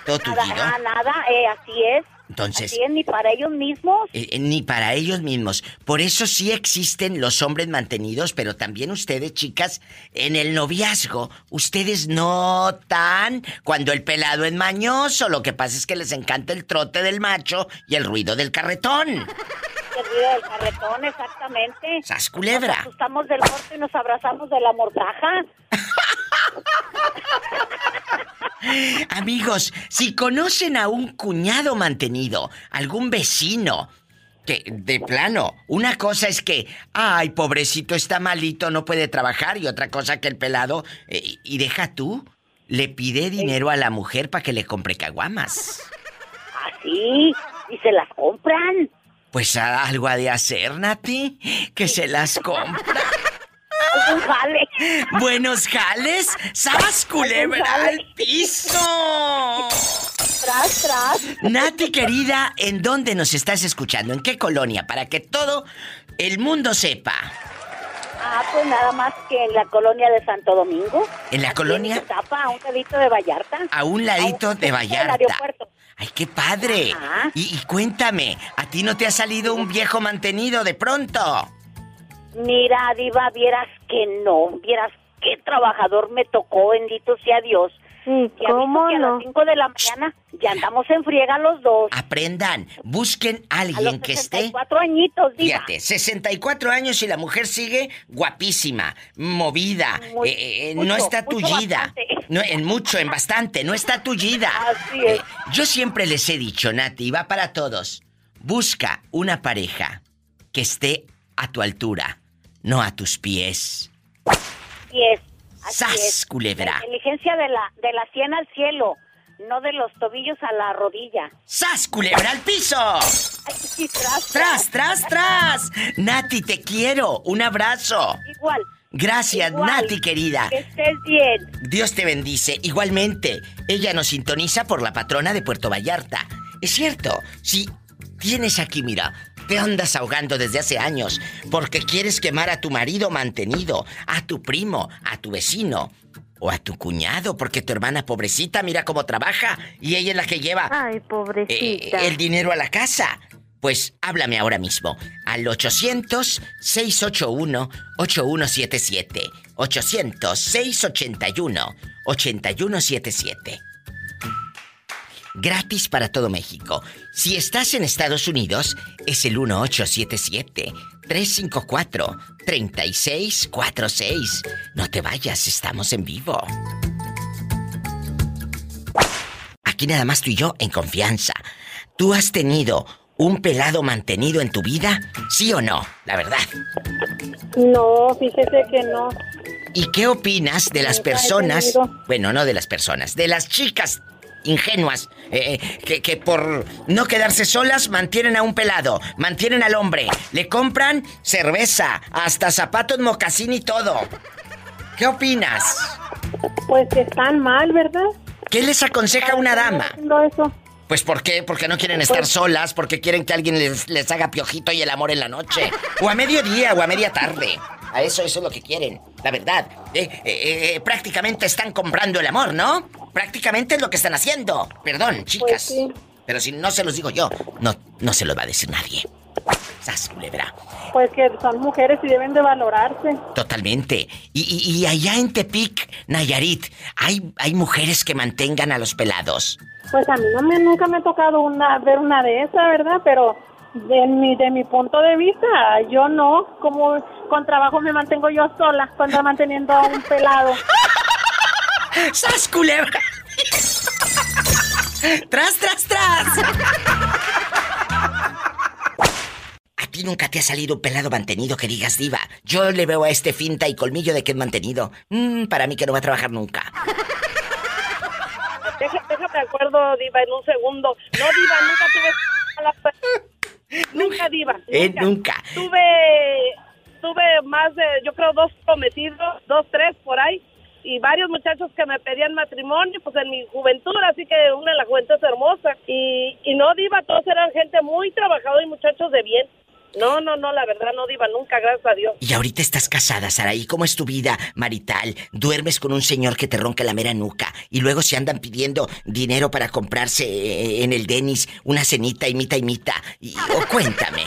¿Todo Nada, tullido? ah, nada, eh, así es. Entonces, Así es, ni para ellos mismos. eh, eh, ni para ellos mismos. Por eso sí existen los hombres mantenidos, pero también ustedes, chicas, en el noviazgo, ustedes notan cuando el pelado es mañoso. Lo que pasa es que les encanta el trote del macho y el ruido del carretón. [laughs] Ruido del carretón, exactamente. ¡Sas culebra! Nos asustamos del corte y nos abrazamos de la mortaja. Amigos, si conocen a un cuñado mantenido, algún vecino, que de plano, una cosa es que, ay, pobrecito está malito, no puede trabajar, y otra cosa que el pelado, eh, y deja tú, le pide dinero a la mujer para que le compre caguamas. Así, y se las compran. Pues algo ha de hacer, Nati, que se las compra. Jale. Buenos jales, ¡sas culebra al piso! tras, tras. Nati querida, ¿en dónde nos estás escuchando? ¿En qué colonia? Para que todo el mundo sepa. Ah, pues nada más que en la colonia de Santo Domingo. ¿En la colonia? Iztapa, a un ladito de Vallarta. A un ladito A de del Vallarta. aeropuerto. Ay, qué padre. Ajá. Y, y cuéntame, ¿a ti no te ha salido un viejo mantenido de pronto? Mira, Diva, vieras que no, vieras qué trabajador me tocó, bendito sea Dios. ¿Y Que ha visto cómo que a las 5 de la mañana ya andamos en friega los dos. Aprendan, busquen a A los alguien que esté 64 añitos, Diva. Fíjate, 64 años y la mujer sigue guapísima, movida, Muy- eh, eh, mucho, no está tullida. No, en mucho, en bastante, no está tullida. Así es. Eh, yo siempre les he dicho, Nati, va para todos. Busca una pareja que esté a tu altura, no a tus pies. Así es. Así ¡Sas, es. culebra! La inteligencia de la, de la sien al cielo, no de los tobillos a la rodilla. ¡Sas, culebra al piso! Ay, tras, ¡Tras, tras, tras! Nati, te quiero. Un abrazo. Igual. Gracias, igual. Nati, querida. Que estés bien. Dios te bendice. Igualmente, ella nos sintoniza por la patrona de Puerto Vallarta. Es cierto, si tienes aquí, mira, te andas ahogando desde hace años porque quieres quemar a tu marido mantenido, a tu primo, a tu vecino o a tu cuñado porque tu hermana pobrecita mira cómo trabaja y ella es la que lleva Ay, eh, el dinero a la casa. Pues háblame ahora mismo al 800-681-8177. 800-681-8177. Gratis para todo México. Si estás en Estados Unidos, es el 1877-354-3646. No te vayas, estamos en vivo. Aquí nada más tú y yo en confianza. ¿Tú has tenido un pelado mantenido en tu vida? ¿Sí o no? La verdad. No, fíjese que no. ¿Y qué opinas de las personas? Bueno, no de las personas, de las chicas ingenuas eh, que, que por no quedarse solas mantienen a un pelado, mantienen al hombre, le compran cerveza, hasta zapatos, mocasín y todo. ¿Qué opinas? Pues que están mal, ¿verdad? ¿Qué les aconseja una dama? Eso. Pues ¿por qué? Porque no quieren estar solas, porque quieren que alguien les, les haga piojito y el amor en la noche. O a mediodía o a media tarde. A eso, eso es lo que quieren, la verdad. Eh, eh, eh, prácticamente están comprando el amor, ¿no? Prácticamente es lo que están haciendo. Perdón, chicas. Pues sí. Pero si no se los digo yo, no, no se los va a decir nadie. Sas, culebra. Pues que son mujeres y deben de valorarse. Totalmente. Y, y- y allá en Tepic, Nayarit, ¿hay, hay mujeres que mantengan a los pelados. Pues a mí no me, nunca me ha tocado una, ver una de esas, ¿verdad? Pero de mi, de mi punto de vista, yo no. Como con trabajo me mantengo yo sola cuando manteniendo a un pelado. [laughs] ¡Sas, culebra! ¡Tras, tras, tras! ¿A ti nunca te ha salido un pelado mantenido que digas, diva? Yo le veo a este finta y colmillo de que es mantenido. Mm, para mí que no va a trabajar nunca. Deja- déjame acuerdo, Diva, en un segundo. No, Diva, nunca tuve Nunca, Diva. [laughs] Eh, nunca. Tuve, tuve más de, yo creo, dos prometidos, dos, tres por ahí. Y varios muchachos que me pedían matrimonio, pues en mi juventud, así que una en la juventud es hermosa. Y, y no, Diva, todos eran gente muy trabajadora y muchachos de bien. No, no, no, la verdad no, Diva, nunca, gracias a Dios. Y ahorita estás casada, Saraí. ¿Cómo es tu vida marital? Duermes con un señor que te ronca la mera nuca. Y luego se andan pidiendo dinero para comprarse eh, en el Denis una cenita y mita y mita. Y, o cuéntame.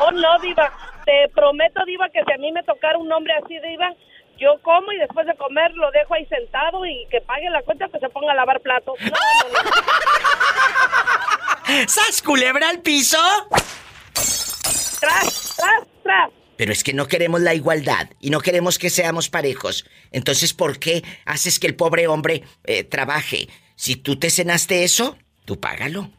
Oh, no, Diva. Te prometo, Diva, que si a mí me tocara un hombre así, Diva, yo como y después de comer lo dejo ahí sentado y que pague la cuenta que se ponga a lavar platos. No, no, no. [laughs] ¿Sas culebra al piso? Tras, tras, tras. Pero es que no queremos la igualdad y no queremos que seamos parejos. Entonces, ¿por qué haces que el pobre hombre eh, trabaje? Si tú te cenaste eso, tú págalo.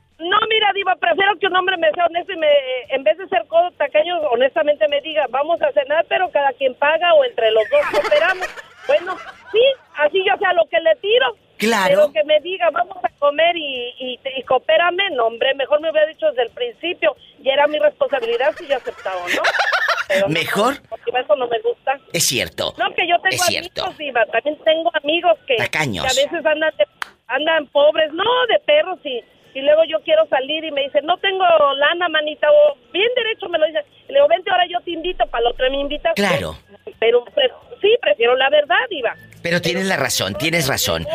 Prefiero que un hombre me sea honesto y me, en vez de ser codo tacaño, honestamente me diga, vamos a cenar, pero cada quien paga o entre los dos cooperamos. Bueno, sí, así yo sea lo que le tiro. Claro. Pero que me diga, vamos a comer y, y, y coopérame, no, hombre, mejor me hubiera dicho desde el principio y era mi responsabilidad si yo aceptaba, ¿no? [laughs] Pero no, Mejor. porque eso no me gusta. Es cierto. No, que yo tengo Es cierto. amigos, Diva, también tengo amigos que, que a veces andan de, andan pobres, no, de perros y, y luego yo quiero salir y me dice, no tengo lana, manita, o bien derecho me lo dice. Y le digo, vente ahora yo te invito, para la otra me invitas. Claro. Pero, pero sí, prefiero la verdad, Diva. Pero tienes la razón, tienes razón.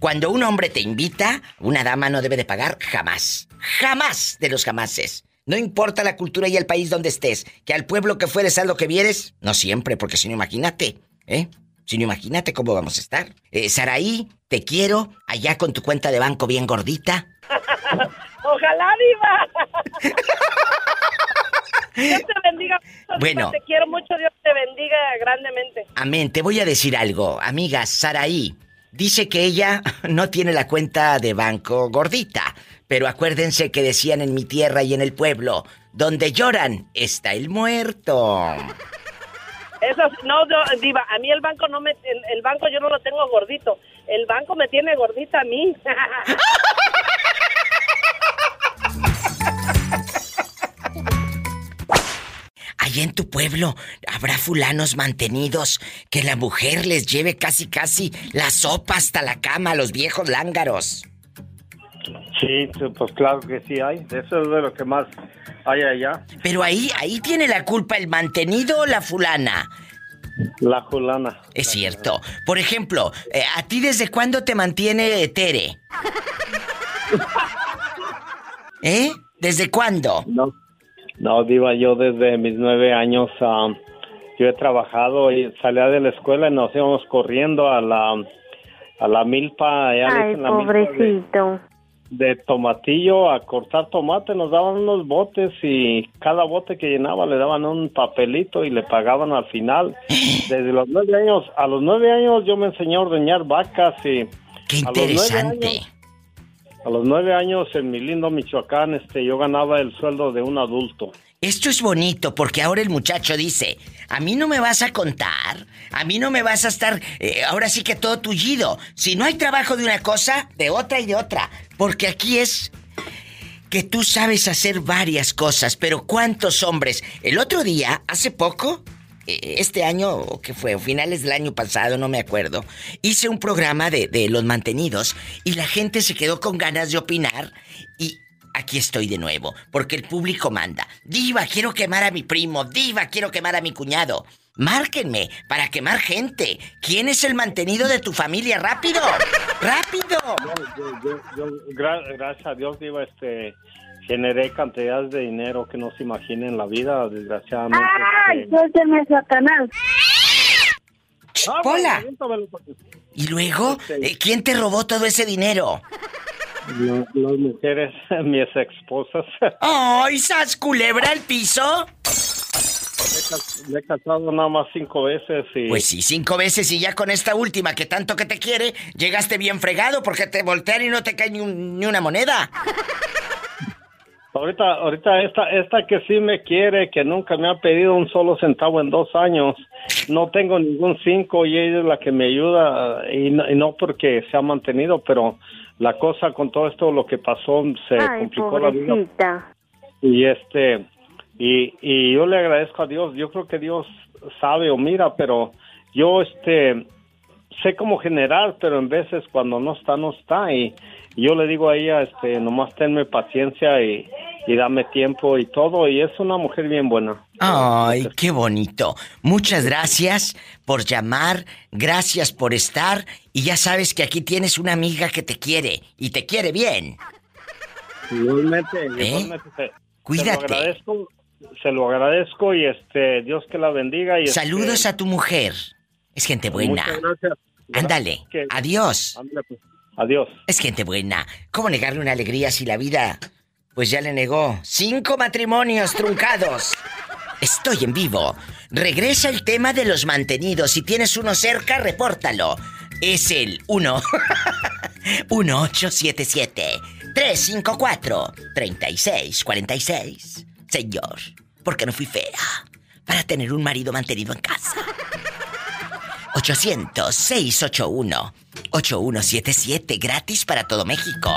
Cuando un hombre te invita, una dama no debe de pagar jamás. Jamás de los jamases. No importa la cultura y el país donde estés, que al pueblo que fueres haz lo que vieres, no siempre, porque si no imagínate, ¿eh? Si no imagínate cómo vamos a estar. Eh, Saraí, te quiero, allá con tu cuenta de banco bien gordita. [laughs] [laughs] Ojalá, Diva. [laughs] Dios te bendiga. Bueno. Te quiero mucho, Dios te bendiga grandemente. Amén, te voy a decir algo, amiga Saraí. Dice que ella [laughs] no tiene la cuenta de banco gordita, pero acuérdense que decían en mi tierra y en el pueblo, donde lloran está el muerto. Eso, no, no, Diva, a mí el banco no me... El, el banco yo no lo tengo gordito. El banco me tiene gordita a mí. Allá en tu pueblo habrá fulanos mantenidos que la mujer les lleve casi casi la sopa hasta la cama a los viejos lángaros. Sí, sí, pues claro que sí hay. Eso es de lo que más hay allá. Pero ahí, ahí tiene la culpa el mantenido o la fulana. La fulana. Es cierto. Por ejemplo, eh, ¿a ti desde cuándo te mantiene Tere? [laughs] ¿Eh? ¿Desde cuándo? No, no, Diva, yo desde mis nueve años ah, yo he trabajado y salía de la escuela y nos íbamos corriendo a la, a la milpa. allá Ay, la milpa de- tomatillo a cortar tomate, nos daban unos botes y cada bote que llenaba le daban un papelito y le pagaban al final. [gasps] Desde los nueve años, a los nueve años yo me enseñé a ordeñar vacas y... Qué a los nueve años- a los nueve años en mi lindo Michoacán, este, yo ganaba el sueldo de un adulto. Esto es bonito porque ahora el muchacho dice, a mí no me vas a contar, a mí no me vas a estar, eh, ahora sí que todo tullido. Si no hay trabajo de una cosa, de otra y de otra. Porque aquí es que tú sabes hacer varias cosas, pero ¿cuántos hombres? El otro día, hace poco, eh, este año, o que fue, finales del año pasado, no me acuerdo, hice un programa de los mantenidos y la gente se quedó con ganas de opinar y aquí estoy de nuevo, porque el público manda. Diva, quiero quemar a mi primo, diva, quiero quemar a mi cuñado. Márquenme para quemar gente. ¿Quién es el mantenido de tu familia? ¡Rápido! ¡Rápido! Yo, yo- yo, gra- gracias a Dios, digo, este, generé cantidades de dinero que no se imaginen en la vida, desgraciadamente. ¡Ay, este, suélteme Satanás! Ah, ¡Pola! aviéntamelo, porque- ¿Y luego? eh, ¿Quién te robó todo ese dinero? No, las mujeres, [laughs] mis esposas. [laughs] ¡Ay, sas culebra al piso! Me he casado nada más cinco veces y... Pues sí, cinco veces y ya con esta última que tanto que te quiere, llegaste bien fregado porque te voltean y no te cae ni, un- ni una moneda. Ahorita, ahorita esta, esta que sí me quiere, que nunca me ha pedido un solo centavo en dos años, no tengo ningún cinco y ella es la que me ayuda y no, y no porque se ha mantenido, pero la cosa con todo esto, lo que pasó, se Ay, complicó la vida. y este y, y yo le agradezco a Dios yo creo que Dios sabe o mira pero yo este sé cómo generar pero en veces cuando no está no está. Y, y yo le digo a ella este nomás tenme paciencia y, y dame tiempo y todo y es una mujer bien buena Ay, qué bonito. Muchas gracias por llamar, gracias por estar y ya sabes que aquí tienes una amiga que te quiere y te quiere bien. igualmente, ¿Eh? igualmente se- Cuídate. se lo agradezco se lo agradezco y este Dios que la bendiga y este, Saludos a tu mujer. Es gente buena. muchas gracias Ándale. Que- Adiós. Ándale, pues. adiós Es gente buena. ¿Cómo negarle una alegría si la vida, pues ya le negó cinco matrimonios truncados? Estoy en vivo. Regresa el tema de los mantenidos. Si tienes uno cerca, repórtalo. Es el 1 1877 354 3646. Señor, ¿por qué no fui fea? Para tener un marido mantenido en casa. 800-681-8177, gratis para todo México.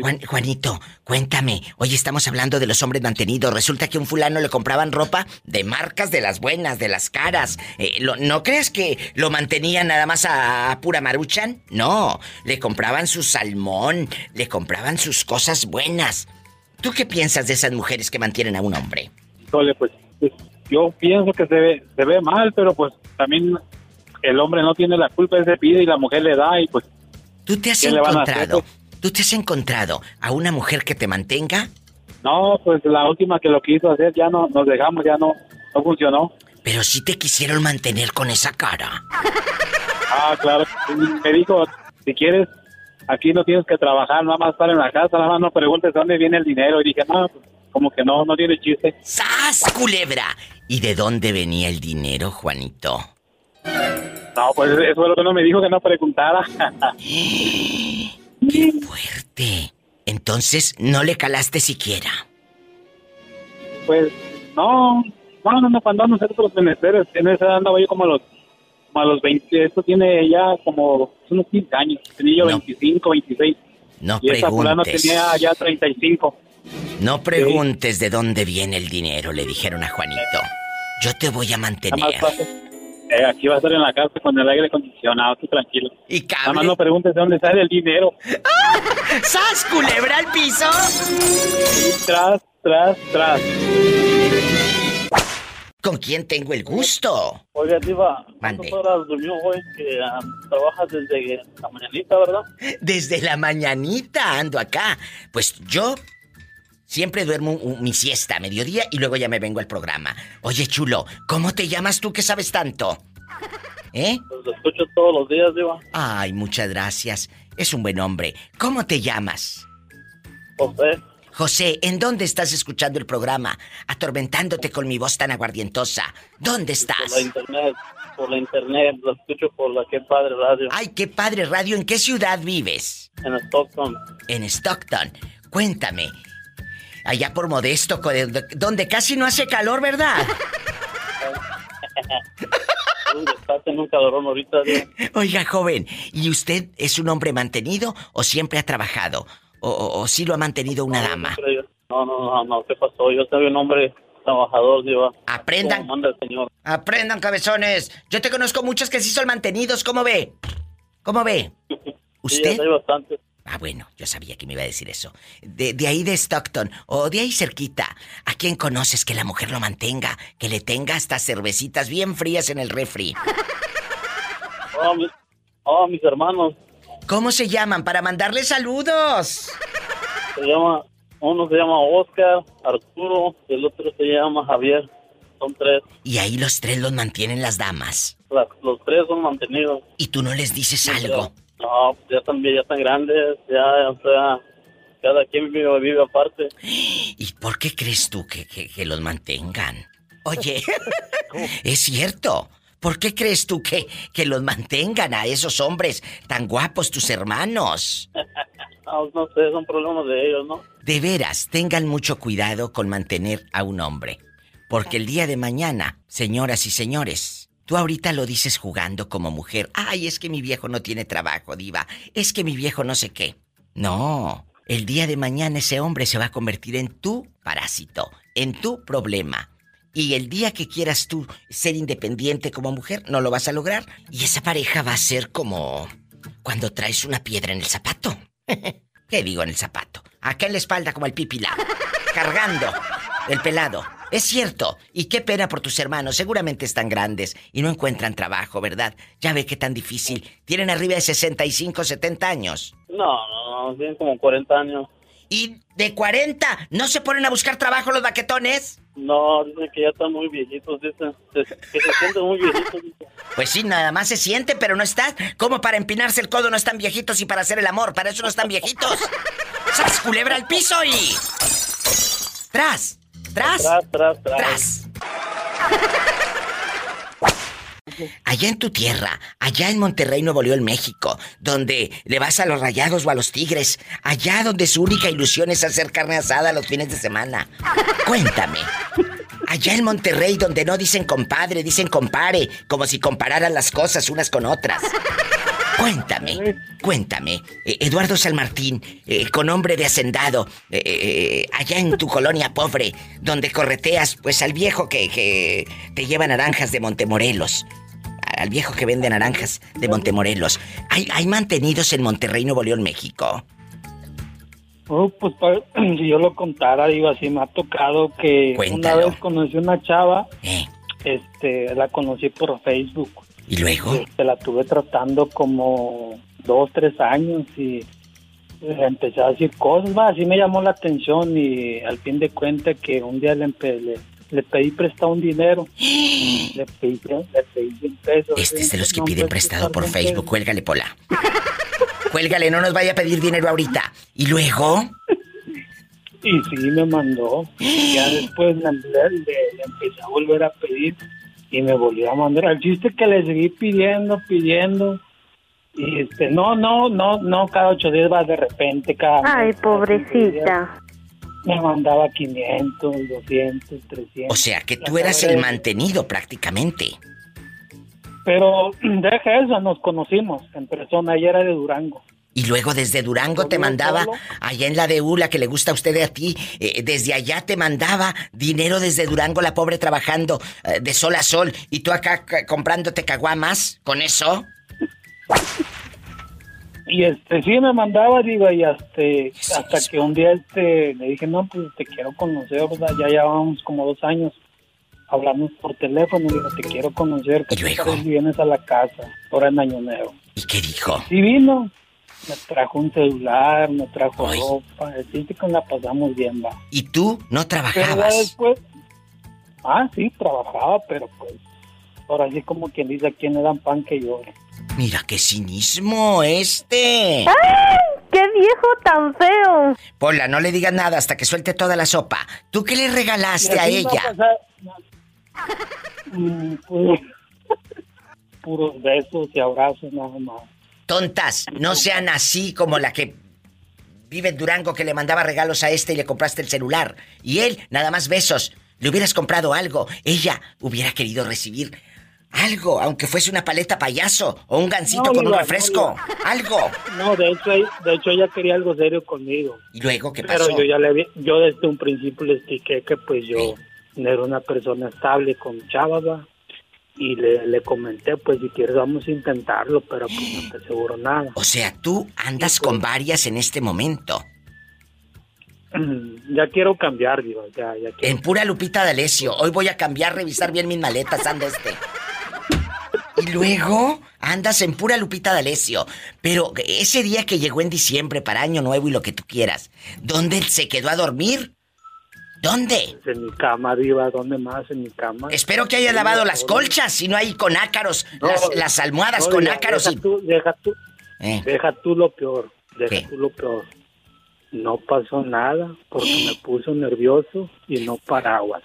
Juan- Juanito, cuéntame. Hoy estamos hablando de los hombres mantenidos. Resulta que a un fulano le compraban ropa de marcas de las buenas, de las caras. Eh, lo- ¿No crees que lo mantenían nada más a, a pura maruchan? No, le compraban su salmón, le compraban sus cosas buenas. ¿Tú qué piensas de esas mujeres que mantienen a un hombre? Híjole, pues, pues, yo pienso que se ve, se ve mal, pero pues también el hombre no tiene la culpa, él se pide y la mujer le da y pues... ¿Tú te has ¿qué le van a hacer, encontrado? ¿Tú te has encontrado a una mujer que te mantenga? No, pues la última que lo quiso hacer ya no, nos dejamos, ya no, no funcionó. Pero sí te quisieron mantener con esa cara. Ah, claro. Me dijo, si quieres, aquí no tienes que trabajar, nada más estar en la casa, nada más no preguntes dónde viene el dinero. Y dije, no, pues, como que no, no tiene chiste. ¡Sas, culebra! ¿Y de dónde venía el dinero, Juanito? No, pues eso es lo que no me dijo que no preguntara. [gasps] [gasps] [gasps] ¡Qué fuerte! Entonces, no le calaste siquiera. pues, no, no, no, no, cuando en otros menesteres, en esa edad andaba yo como a los, como a los 20, esto tiene ya como unos 15 años, tenía yo 25, 26. No y esa preguntes. tenía ya 35. No preguntes de dónde viene el dinero, le dijeron a Juanito. Yo te voy a mantener. Eh, aquí va a estar en la casa con el aire acondicionado, tú tranquilo. Y Nada más no preguntes de dónde sale el dinero. ¡Sas, culebra al piso! Tras, tras, tras. ¿Con quién tengo el gusto? Oiga, Diva. ¿cuántas horas durmió hoy? Que ah, trabajas desde la mañanita, ¿verdad? Desde la mañanita ando acá. Pues yo siempre duermo un- mi siesta a mediodía y luego ya me vengo al programa. Oye, chulo, ¿cómo te llamas tú que sabes tanto? ¿Eh? Pues lo escucho todos los días, Diva. Ay, muchas gracias. Es un buen hombre. ¿Cómo te llamas? José, José, ¿en dónde estás escuchando el programa? Atormentándote con mi voz tan aguardientosa. ¿Dónde por la estás? internet, por la internet, lo escucho por la que padre radio. Ay, qué padre radio. ¿En qué ciudad vives? En Stockton. En Stockton. Cuéntame. Allá por Modesto, donde- casi no hace calor, ¿verdad? [laughs] Oiga, joven, ¿y usted es un hombre mantenido o siempre ha trabajado? ¿O, o, o sí lo ha mantenido una dama? No, no, no, no, ¿qué pasó? Yo soy un hombre trabajador, Diva. Aprendan. Como manda el señor. Aprendan, cabezones. Yo te conozco muchos que sí son mantenidos. ¿Cómo ve? ¿Cómo ve? [laughs] Sí, ¿Usted? hay bastante. Ah, bueno, yo sabía que me iba a decir eso. De, de ahí de Stockton, o de ahí cerquita, ¿a quién conoces que la mujer lo mantenga? Que le tenga hasta cervecitas bien frías en el refri. [laughs] Oh, mis, oh, mis hermanos. ¿Cómo se llaman? Para mandarle saludos. Se llama, uno se llama Oscar, Arturo, y el otro se llama Javier. Son tres. Y ahí los tres los mantienen las damas. Los tres son mantenidos. Y tú no les dices algo. No, ya están, ya están grandes, ya, o sea, cada quien vive, vive aparte. [gasps] ¿Y por qué crees tú que, que- que los mantengan? Oye, [laughs] [laughs] es cierto. ¿Por qué crees tú que, que los mantengan a esos hombres tan guapos, tus hermanos? [laughs] No, no sé, son problemas de ellos, ¿no? De veras, tengan mucho cuidado con mantener a un hombre. Porque el día de mañana, señoras y señores, tú ahorita lo dices jugando como mujer. Ay, es que mi viejo no tiene trabajo, diva. Es que mi viejo no sé qué. No, el día de mañana ese hombre se va a convertir en tu parásito, en tu problema. Y el día que quieras tú ser independiente como mujer, no lo vas a lograr. Y esa pareja va a ser como cuando traes una piedra en el zapato. [laughs] ¿Qué digo en el zapato? Acá en la espalda como el pipila. Cargando el pelado. Es cierto. Y qué pena por tus hermanos. Seguramente están grandes y no encuentran trabajo, ¿verdad? Ya ve qué tan difícil. Tienen arriba de 65, 70 años. No, no, no, tienen como 40 años. ¿Y de 40 no se ponen a buscar trabajo los baquetones? No, dicen que ya están muy viejitos, dicen. Que se sienten muy viejitos, dicen. Pues sí, nada más se siente, pero no está. Como para empinarse el codo no están viejitos y para hacer el amor, para eso no están viejitos. ¡Sas, culebra al piso y. ¡Tras! ¡Tras! Tras, tras, tras. ¡Tras! Allá en tu tierra, allá en Monterrey, Nuevo León, México, donde le vas a los rayados o a los tigres, allá donde su única ilusión es hacer carne asada los fines de semana. [laughs] Cuéntame. Allá en Monterrey, donde no dicen compadre, dicen compare, como si compararan las cosas unas con otras. [laughs] Cuéntame, cuéntame, eh, Eduardo San Martín, eh, con hombre de hacendado, eh, allá en tu colonia pobre, donde correteas pues al viejo que, que te lleva naranjas de Montemorelos, al viejo que vende naranjas de Montemorelos. ¿Hay, hay mantenidos en Monterrey, Nuevo León, México? Oh, pues pa- [clears throat] si yo lo contara, digo así, me ha tocado que Cuéntalo. una vez conocí una chava, este, la conocí por Facebook. ¿Y luego? Este, la tuve tratando como dos, tres años y le empecé a decir cosas, va, así me llamó la atención y al fin de cuentas que un día le, le, le pedí prestado un dinero. [gasps] le pedí, le pedí 100 pesos. Este es de los que No, piden pues, prestado por. Facebook. Cuélgale, Pola. Cuélgale, no nos vaya a pedir dinero ahorita. ¿Y luego? [laughs] Y sí, me mandó. Y ya después le, le- le empecé a volver a pedir y me volvió a mandar. El chiste es que le seguí pidiendo, pidiendo. Y este, no, no, no, no, cada ocho días va de repente, cada... Ay, pobrecita. Me mandaba 500, 200, 300. O sea, que tú eras el mantenido prácticamente. Pero [clears throat] deja eso, nos conocimos en persona, ella era de Durango. Y luego desde Durango te Yo mandaba, allá en la de U, la que le gusta a usted y a ti, eh, desde allá te mandaba dinero desde Durango, la pobre trabajando eh, de sol a sol, y tú acá comprándote caguamas, ¿con eso? Y este sí me mandaba, digo, y hasta, hasta que un día este le dije, no, pues te quiero conocer, ¿verdad? Ya llevábamos como dos años hablamos por teléfono, digo, te quiero conocer, que vienes a la casa, ahora en Año Nuevo. ¿Y qué dijo? Y vino, me trajo un celular, me trajo ropa, así que la pasamos bien, va. ¿Y tú no Pero trabajabas? después, ah, sí, trabajaba, pero pues, ahora sí como quien dice, ¿a quién le dan pan que llore? Mira qué cinismo este. ¡Qué viejo tan feo! Pola, no le digas nada hasta que suelte toda la sopa. ¿Tú qué le regalaste a ella? pasar- Mm, puros, puros besos y abrazos nada más. Tontas, no sean así como la que vive en Durango que le mandaba regalos a este y le compraste el celular. Y él, nada más besos. Le hubieras comprado algo. Ella hubiera querido recibir algo, aunque fuese una paleta payaso o un gansito No, con un no, refresco. Algo. No, de hecho, de hecho ella quería algo serio conmigo. ¿Y luego qué Pero pasó? yo ya le había- yo desde un principio le expliqué que pues yo no era una persona estable con va, y le, le comenté, pues si quieres vamos a intentarlo, pero pues no te aseguro nada. O sea, tú andas con varias en este momento. ya quiero cambiar, digo, ya, ya quiero. En pura Lupita D'Alessio. Hoy voy a cambiar, revisar bien mis maletas, anda este. Y luego andas en pura Lupita D'Alessio. Pero ese día que llegó en diciembre para Año Nuevo y lo que tú quieras, ¿dónde se quedó a dormir? ¿Dónde? En mi cama, Diva, ¿dónde más? En mi cama. Espero que haya lavado las colchas, si no hay con ácaros, No, las, las almohadas no, con Diva, ácaros deja y... tú, deja tú, Eh. deja tú lo peor, deja ¿Qué? tú lo peor. No pasó nada porque me puso nervioso y no paraguas.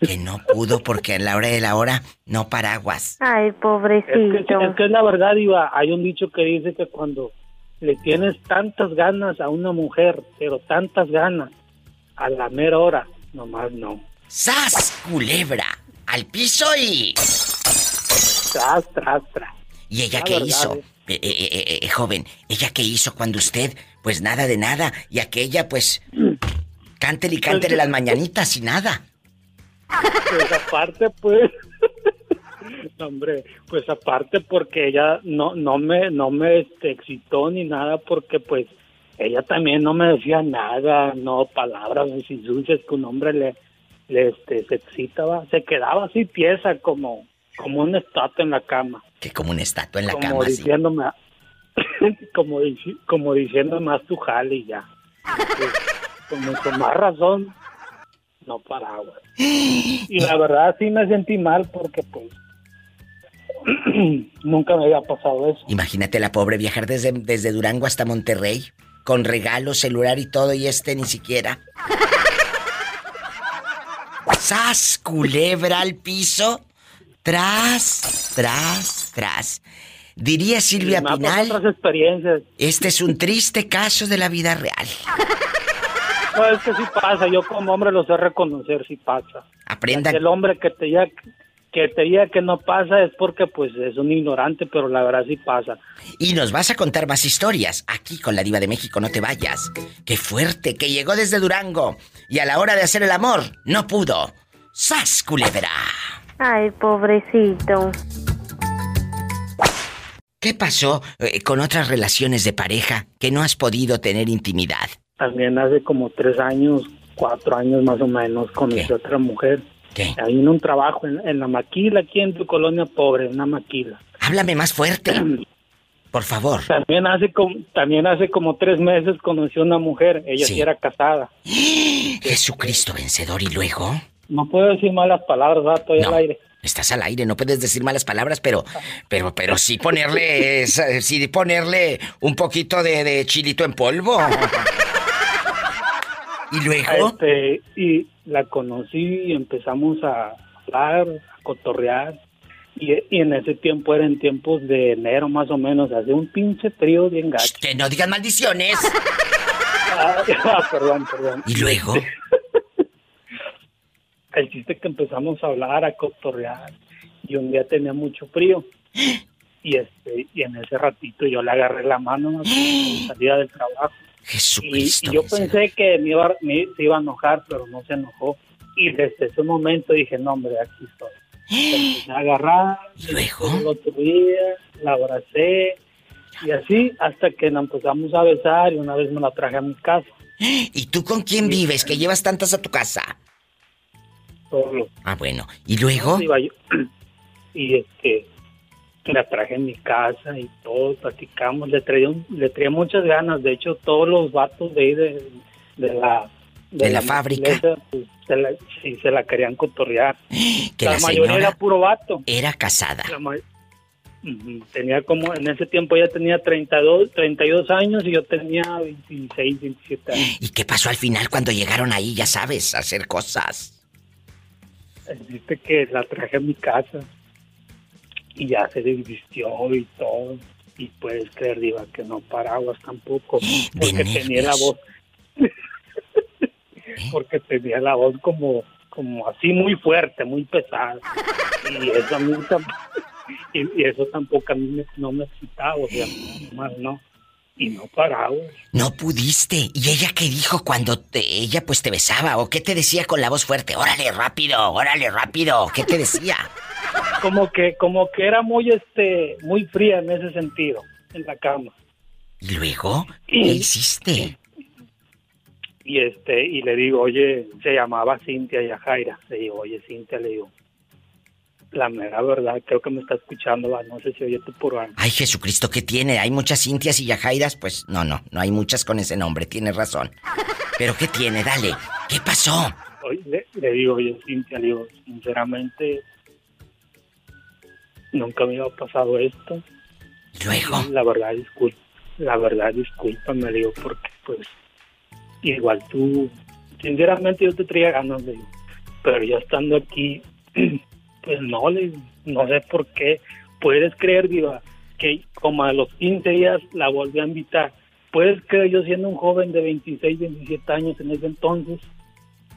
Que no pudo porque a la hora de la hora no paraguas. Ay, Es que, pobrecito. es que es la verdad, Iba. Hay un dicho que dice que cuando le tienes tantas ganas a una mujer, pero tantas ganas, a la mera hora, nomás no. ¡Sas! Culebra. Al piso y... Tras, tras, tras. ¿Y ella La qué verdad, hizo? eh. Eh, eh, joven, ¿ella qué hizo cuando usted, pues nada de nada, y aquella, pues, cántele y cántele las mañanitas y nada? Pues aparte, pues... [laughs] no, hombre, pues aparte porque ella no no me no me este, excitó ni nada porque pues ella también no me decía nada, no palabras así dulces que un hombre le, le este, se excitaba, se quedaba así pieza como como una estatua en la cama. Que como una estatua en la como cama, diciéndome [laughs] como dici- como diciendo más tu jale y ya. Pues, con más razón no paraguas. Y la verdad sí me sentí mal porque pues [clears throat] nunca me había pasado eso. Imagínate la pobre viajar desde, desde Durango hasta Monterrey, con regalos, celular y todo, y este ni siquiera. ¡Sas! Culebra al piso. Tras, tras, tras. Diría Silvia Pinal, otras experiencias. este es un triste caso de la vida real. No, es que sí pasa, yo como hombre lo sé reconocer, sí pasa. Aprendan. El hombre que te ya que te diga que no pasa es porque pues es un ignorante, pero la verdad sí pasa. Y nos vas a contar más historias aquí con la diva de México, no te vayas. Qué fuerte, que llegó desde Durango y a la hora de hacer el amor no pudo. ¡Sas, culebra! Ay, pobrecito. ¿Qué pasó eh, con otras relaciones de pareja que no has podido tener intimidad? También hace como tres años, cuatro años más o menos, conocí a otra mujer. ¿Qué? Ahí en un trabajo en, en la maquila, aquí en tu colonia pobre, una maquila. Háblame más fuerte. [clears throat] Por favor. También hace como, también hace como tres meses conocí a una mujer, ella sí, Sí. era casada. [gasps] Jesucristo vencedor y luego. No puedo decir malas palabras, ¿verdad? Estoy al No. aire. Estás al aire, no puedes decir malas palabras, pero, pero, pero sí ponerle, [laughs] sí ponerle un poquito de, de chilito en polvo. [laughs] ¿Y luego? Este, y la conocí y empezamos a hablar, a cotorrear. Y, y en ese tiempo eran tiempos de enero más o menos, hace un pinche frío bien gacho. Que no digan maldiciones. [laughs] Ah, perdón, perdón. ¿Y luego? [laughs] El chiste que empezamos a hablar, a cotorrear. Y un día tenía mucho frío. [gasps] Y este y en ese ratito yo le agarré la mano ¿no? cuando [gasps] salía del trabajo. Jesucristo. y yo pensé que me iba, me, se iba a enojar, pero no se enojó. Y desde ese momento dije, no, hombre, aquí estoy. La empecé a [gasps] agarrar, luego? el otro día, la abracé, y así hasta que nos empezamos a besar y una vez me la traje a mi casa. [gasps] ¿Y tú con quién vives que llevas tantas a tu casa? Solo. Ah, bueno. ¿Y luego? Iba yo- [clears throat] y este la traje en mi casa y todo, platicamos, le traía, un- le traía muchas ganas, de hecho todos los vatos de ahí de, de la ¿De la fábrica? maquileta, pues, se la, sí, se la querían cotorrear. [gasps] Que la, la mayoría era puro vato. era casada. La Tenía como, en ese tiempo ella tenía 32, 32 años y yo tenía 26, 27 años. ¿Y qué pasó al final cuando llegaron ahí, ya sabes, a hacer cosas? Dice que la traje a mi casa y ya se vistió y todo. Y puedes creer, Diva, que no paraguas tampoco. [gasps] Porque tenía la voz. [laughs] porque tenía la voz como, como así muy fuerte, muy pesada. Y eso a mí y, y eso tampoco a mí me- no me excitaba, o sea, más no. Y no paraba. No pudiste. ¿Y ella qué dijo cuando te- ella pues te besaba? ¿O qué te decía con la voz fuerte? Órale, rápido, órale, rápido. ¿Qué te decía? Como que, como que era muy este, muy fría en ese sentido, en la cama. ¿Y luego? ¿Qué Y- hiciste? y este y le digo oye se llamaba Cintia Yajaira le digo oye Cintia le digo la mera verdad creo que me está escuchando va, no sé si oye tu programa Ay, Jesucristo, ¿qué tiene? ¿Hay muchas Cintias y Yajairas? Pues no, no, no hay muchas con ese nombre, tienes razón. ¿Pero qué tiene? Dale, ¿qué pasó? Oye, le, le digo oye Cintia le digo sinceramente nunca me había pasado esto luego la verdad disculpa la verdad discúlpame le digo porque pues igual tú sinceramente yo te traía ganas le digo pero ya estando aquí [clears throat] pues no le no sé por qué. Puedes creer diva que como a los 15 días la volví a invitar puedes creer yo siendo un joven de 26 27 años en ese entonces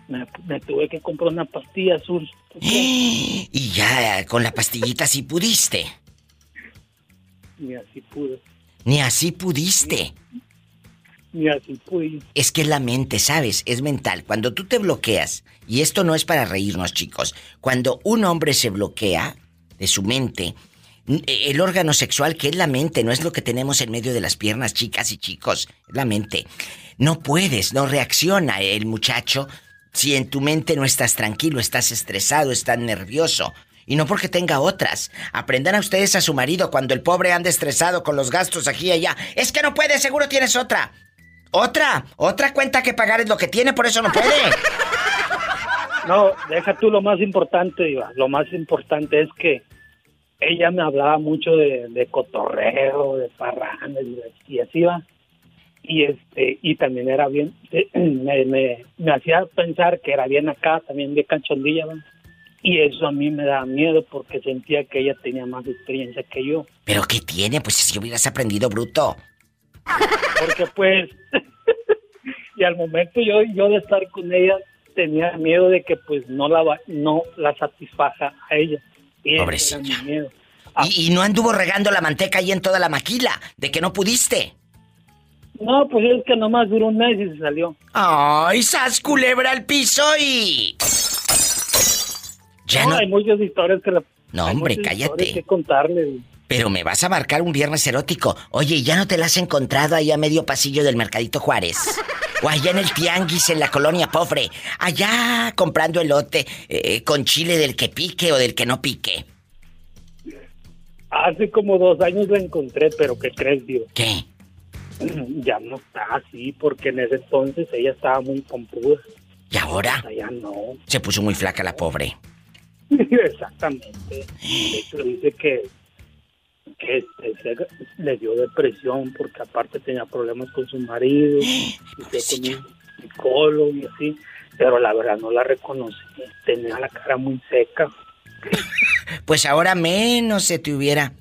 me, me tuve que comprar una pastilla azul [gasps] Y ya con la pastillita sí pudiste. ni así pude. Ni así pudiste. Es que es la mente, ¿sabes? Es mental. Cuando tú te bloqueas, y esto no es para reírnos, chicos, cuando un hombre se bloquea de su mente, n- el órgano sexual que es la mente, no es lo que tenemos en medio de las piernas, chicas y chicos, es la mente. No puedes, no reacciona el muchacho si en tu mente no estás tranquilo, estás estresado, estás nervioso. Y no porque tenga otras. Aprendan a ustedes a su marido cuando el pobre anda estresado con los gastos aquí y allá. Es que no puede, seguro tienes otra. Otra, otra cuenta que pagar es lo que tiene, por eso no puede. [laughs] No, deja tú lo más importante, Iba. Lo más importante es que ella me hablaba mucho de, de cotorreo, de parrandas y- así va. Y este y también era bien, [clears throat] me, me, me hacía pensar que era bien acá, también bien canchondilla, ¿va? Y eso a mí me daba miedo porque sentía que ella tenía más experiencia que yo. ¿Pero qué tiene? Pues si hubieras aprendido bruto. Porque pues, [laughs] y al momento yo, yo de estar con ella tenía miedo de que pues no la, va- no la satisfaja a ella. Y ese era Pobrecilla. mi miedo. Y, y no anduvo regando la manteca ahí en toda la maquila, de que no pudiste. No, pues es que nomás duró un mes y se salió. ¡Ay, sas culebra al piso y... Ya no, no... hay muchas historias que... la- No, hay hombre, muchas cállate. que contarles. Pero me vas a marcar un viernes erótico. Oye, ¿y ¿ya no te la has encontrado ahí a medio pasillo del Mercadito Juárez? O allá en el Tianguis, en la colonia pobre. Allá comprando elote eh, con chile del que pique o del que no pique. Hace como dos años la encontré, pero ¿qué crees, Dios? ¿Qué? [clears throat] Ya no está así, porque en ese entonces ella estaba muy pompuda. ¿Y ahora? Ya no. Se puso muy flaca la pobre. [laughs] Exactamente. De hecho, dice que, que este, se- le dio depresión porque aparte tenía problemas con su marido, y [gasps] fue con un psicólogo y así, pero la verdad no la reconocí. Tenía la cara muy seca. [laughs] Pues ahora menos se te hubiera.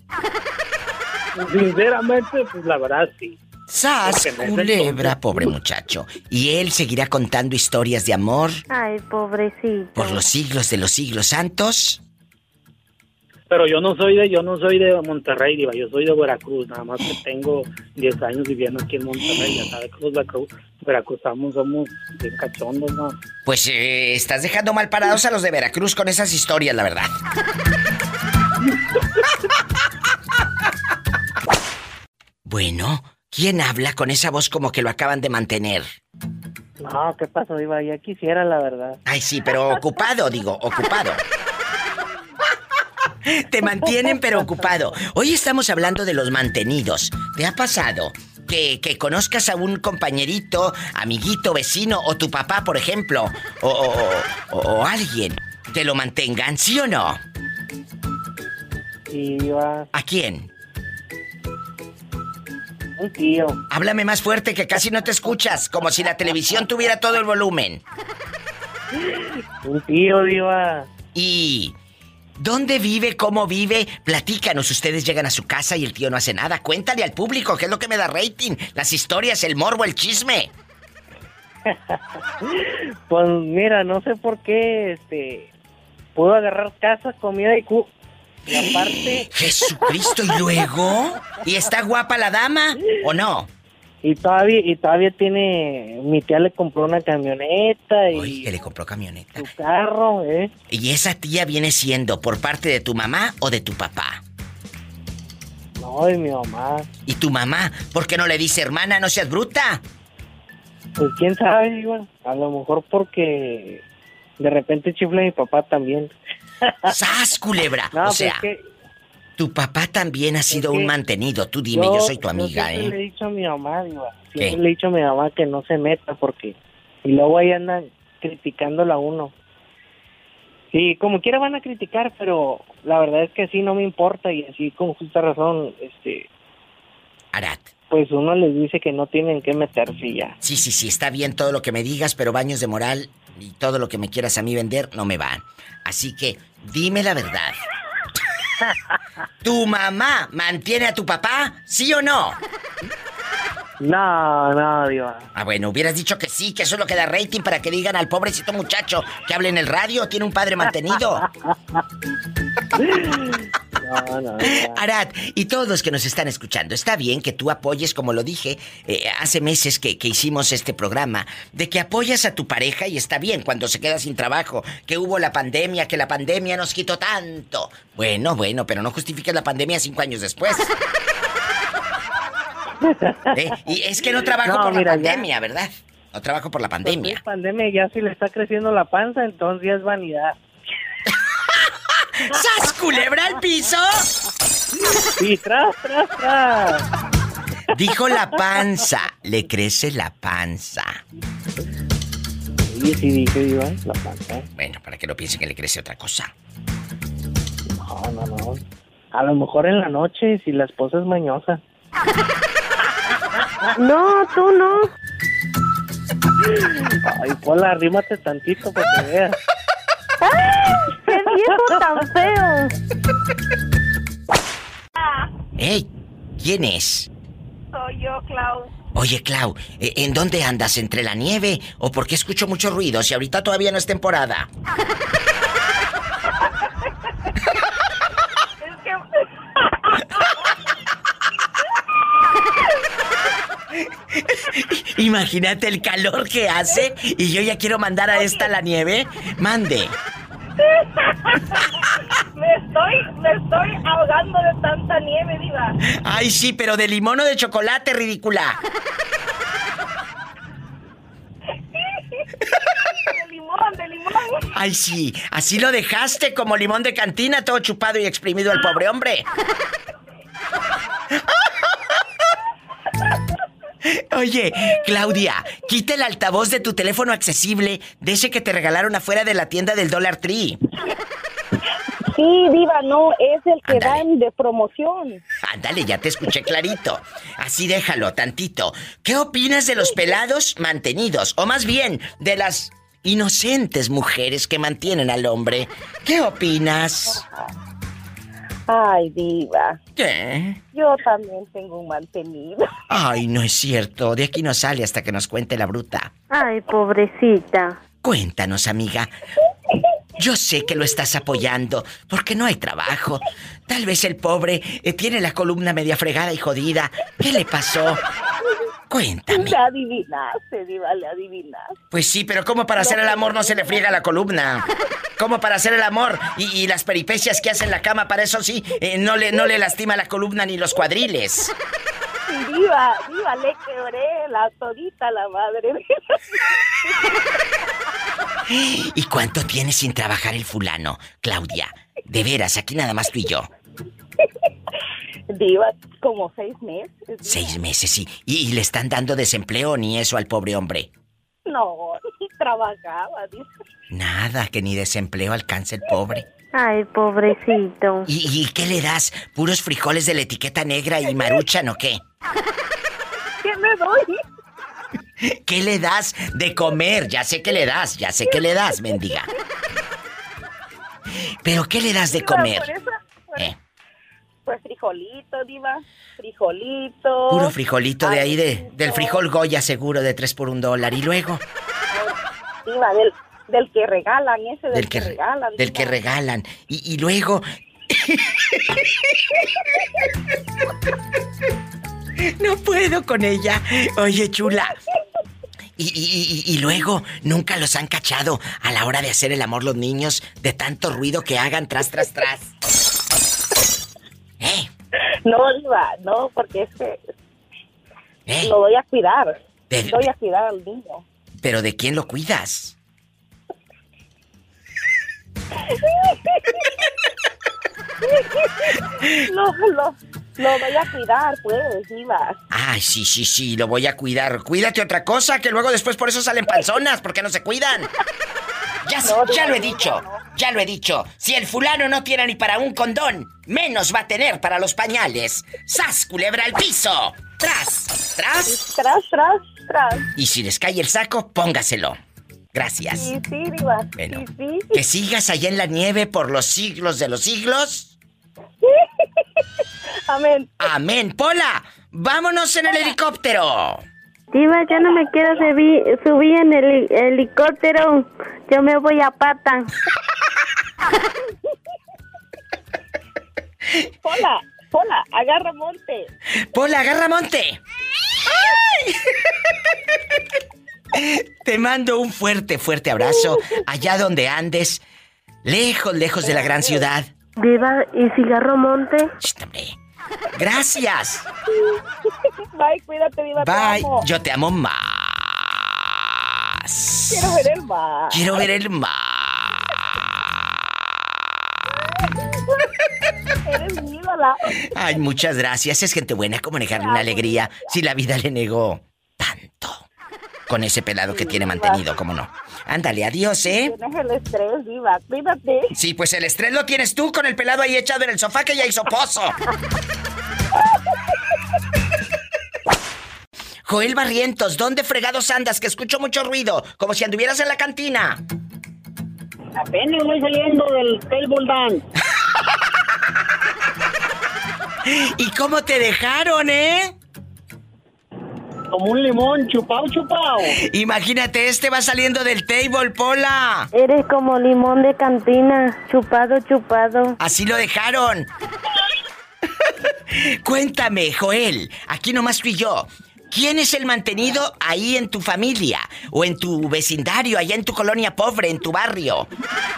Sinceramente, pues la verdad sí. ¡Sas, culebra, pobre muchacho! Y él seguirá contando historias de amor Ay, pobrecito. por los siglos de los siglos santos. Pero yo no soy de yo no soy de Monterrey, diva, yo soy de Veracruz, nada más que tengo 10 años viviendo aquí en Monterrey, ya sabes que los Veracruz, Veracruz somos, somos bien cachondos, ¿no? Pues eh, estás dejando mal parados a los de Veracruz con esas historias, la verdad. Bueno, ¿quién habla con esa voz como que lo acaban de mantener? No, ¿qué pasó, Diva? Ya quisiera, la verdad. Ay, sí, pero ocupado, digo, ocupado. Te mantienen pero ocupado. Hoy estamos hablando de los mantenidos. ¿Te ha pasado que, que conozcas a un compañerito, amiguito, vecino o tu papá, por ejemplo, o, o- o- o alguien, te lo mantengan, ¿sí o no? Sí, Diva. ¿A quién? Un tío. Háblame más fuerte que casi no te escuchas, como si la televisión tuviera todo el volumen. Un tío, Diva. ¿Y dónde vive? ¿Cómo vive? Platícanos, ustedes llegan a su casa y el tío no hace nada. Cuéntale al público qué es lo que me da rating. Las historias, el morbo, el chisme. [laughs] Pues mira, no sé por qué, este... Pudo agarrar casa, comida y cu... Y aparte... [gasps] Jesucristo, ¿y luego? ¿Y está guapa la dama o no? Y todavía, y todavía tiene... Mi tía le compró una camioneta y... Oye, que le compró camioneta. Su carro, ¿eh? ¿Y esa tía viene siendo por parte de tu mamá o de tu papá? No, de mi mamá. ¿Y tu mamá? ¿Por qué no le dice, hermana, no seas bruta? Pues quién sabe, Diva. A lo mejor porque... De repente chifla mi papá también. ¡Sas, culebra! [laughs] No, o pues sea, es que tu papá también ha sido un mantenido. Tú dime, yo, soy tu amiga, siempre le he ¿eh? dicho a mi mamá, Diva. ¿Qué? Siempre le he dicho a mi mamá que no se meta porque... Y luego ahí andan criticándola a uno. Sí, como quiera van a criticar, pero la verdad es que así no me importa y así con justa razón, este... Arat. Pues uno les dice que no tienen que meterse ya. Sí, sí, sí, está bien todo lo que me digas, pero baños de moral y todo lo que me quieras a mí vender no me van. Así que dime la verdad. ¿Tu mamá mantiene a tu papá? ¿Sí o no? No, no, Diva. Ah, bueno, hubieras dicho que sí, que eso es lo que da rating para que digan al pobrecito muchacho que hable en el radio, tiene un padre mantenido. [laughs] No, no, no. Arad, y todos los que nos están escuchando, está bien que tú apoyes, como lo dije eh, hace meses que, que hicimos este programa, de que apoyas a tu pareja y está bien cuando se queda sin trabajo, que hubo la pandemia, que la pandemia nos quitó tanto. Bueno, bueno, pero no justifiques la pandemia cinco años después. [laughs] Eh, Y es que no trabajo por mira, la ya. pandemia, ¿verdad? No trabajo por la pandemia. Pues, pandemia ya si le está creciendo la panza, entonces ya es vanidad. ¡Sas culebra al piso! Y tras, tras, tras. Dijo la panza, le crece la panza. Sí, sí, dije, Diva, la panza. Bueno, para que no piensen que le crece otra cosa. No, no, no. A lo mejor en la noche, si la esposa es mañosa. No, tú no. Ay, Pola, arrímate tantito para que veas viejos tan ¡Ey! ¿Quién es? Soy yo, Clau. Oye, Clau, ¿e-, ¿en dónde andas? ¿Entre la nieve? ¿O por qué escucho mucho ruido si ahorita todavía no es temporada? [laughs] Imagínate el calor que hace y yo ya quiero mandar a esta la nieve. Mande. [laughs] me estoy, me estoy ahogando de tanta nieve, diva. Ay, sí, pero de limón o de chocolate, ridícula. De limón, de limón. Ay, sí, así lo dejaste como limón de cantina, todo chupado y exprimido al pobre hombre. [laughs] Oye, Claudia, quita el altavoz de tu teléfono accesible, de ese que te regalaron afuera de la tienda del Dollar Tree. Sí, diva, no, es el que dan de promoción. Ándale, ya te escuché clarito. Así déjalo, tantito. ¿Qué opinas de los pelados mantenidos? O más bien, de las inocentes mujeres que mantienen al hombre. ¿Qué opinas? Ay, diva. ¿Qué? Yo también tengo un mantenido. Ay, no es cierto. De aquí no sale hasta que nos cuente la bruta. Ay, pobrecita. Cuéntanos, amiga. Yo sé que lo estás apoyando porque no hay trabajo. Tal vez el pobre eh, tiene la columna media fregada y jodida. ¿Qué le pasó? Cuéntame. Le adivinaste, diva, le adivinaste. Pues sí, pero ¿cómo para hacer el amor no se le friega la columna? ¿Cómo para hacer el amor? Y, y las peripecias que hace en la cama, para eso sí, eh, no, le, no le lastima la columna ni los cuadriles. Diva, diva, le quebré la todita la madre. ¿Y cuánto tiene sin trabajar el fulano, Claudia? De veras, aquí nada más tú y yo. Diva, como seis meses. Seis meses, sí. ¿Y, y le están dando desempleo ni eso al pobre hombre? No, ni trabajaba, dice. Nada, que ni desempleo alcanza el pobre. Ay, pobrecito. ¿Y, y qué le das? ¿Puros frijoles de la etiqueta negra y maruchan o qué? [laughs] ¿Qué me doy? ¿Qué le das de comer? Ya sé que le das, ya sé que le das, mendiga. ¿Pero qué le das de comer? por eso- por- Pues frijolito, diva. Frijolito. puro frijolito de ahí, de, del frijol Goya seguro de tres por un dólar. Y luego, Diva, del, del que regalan, ese del, del que, que, regalan. del que regalan. Y, y luego... [laughs] No puedo con ella. Oye, chula. Y, y- y- y luego, nunca los han cachado a la hora de hacer el amor los niños de tanto ruido que hagan tras, tras, tras. No, diva, no, porque es que ¿Eh? lo voy a cuidar. De- Voy a cuidar al niño. ¿Pero de quién lo cuidas? [laughs] lo, lo, lo voy a cuidar, pues, diva. Ay, sí, sí, sí, lo voy a cuidar. Cuídate otra cosa, que luego después por eso salen panzonas, porque no se cuidan. Ya, ya lo he dicho, ya lo he dicho. Si el fulano no tiene ni para un condón, menos va a tener para los pañales. ¡Sas, culebra al piso! ¡Tras! ¡Tras! Tras, tras, tras. Y si les cae el saco, póngaselo. Gracias. Sí, sí, diva. Bueno. Sí, sí. Que sigas allá en la nieve por los siglos de los siglos. [laughs] Amén. Amén. Pola, vámonos en el helicóptero. Diva, yo no me quiero subir, subir en el heli- helicóptero. Yo me voy a pata. Pola, Pola, agarra monte. Pola, agarra monte. Te mando un fuerte, fuerte abrazo allá donde andes, lejos, lejos de la gran ciudad. Diva, ¿y cigarro monte? Gracias. Bye, cuídate, diva. te Bye. amo. Yo te amo más. Quiero ver el mar. Quiero ver el mar. Eres mi ídola. Ay, muchas gracias. Es gente buena como negarle una alegría si la vida le negó tanto. Con ese pelado que tiene mantenido, ¿cómo no? Ándale, adiós, ¿eh? Tienes el estrés, diva. Cuídate. Sí, pues el estrés lo tienes tú con el pelado ahí echado en el sofá que ya hizo pozo. [laughs] Joel Barrientos, ¿dónde fregados andas? Que escucho mucho ruido, como si anduvieras en la cantina. Apenas voy saliendo del table dance. [laughs] ¿Y cómo te dejaron, eh? Como un limón, chupao, chupao. Imagínate, este va saliendo del table, Pola. Eres como limón de cantina, chupado, chupado. Así lo dejaron. [laughs] Cuéntame, Joel, aquí nomás fui yo. ¿Quién es el mantenido ahí en tu familia? O en tu vecindario, allá en tu colonia pobre, en tu barrio.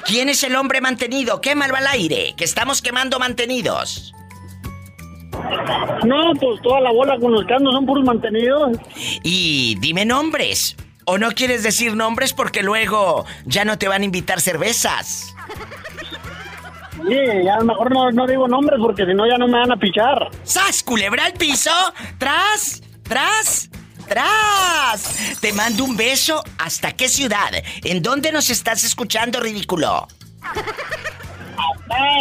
¿Quién es el hombre mantenido? Quémalo al aire, que estamos quemando mantenidos. No, pues toda la bola con los ando son puros mantenidos. Y dime nombres. ¿O no quieres decir nombres porque luego ya no te van a invitar cervezas? Sí, a lo mejor no, no digo nombres porque si no ya no me van a pichar. ¡Sas, culebra al piso! ¡Tras! ¡Tras! ¡Tras! Te mando un beso. ¿Hasta qué ciudad? ¿En dónde nos estás escuchando, ridículo?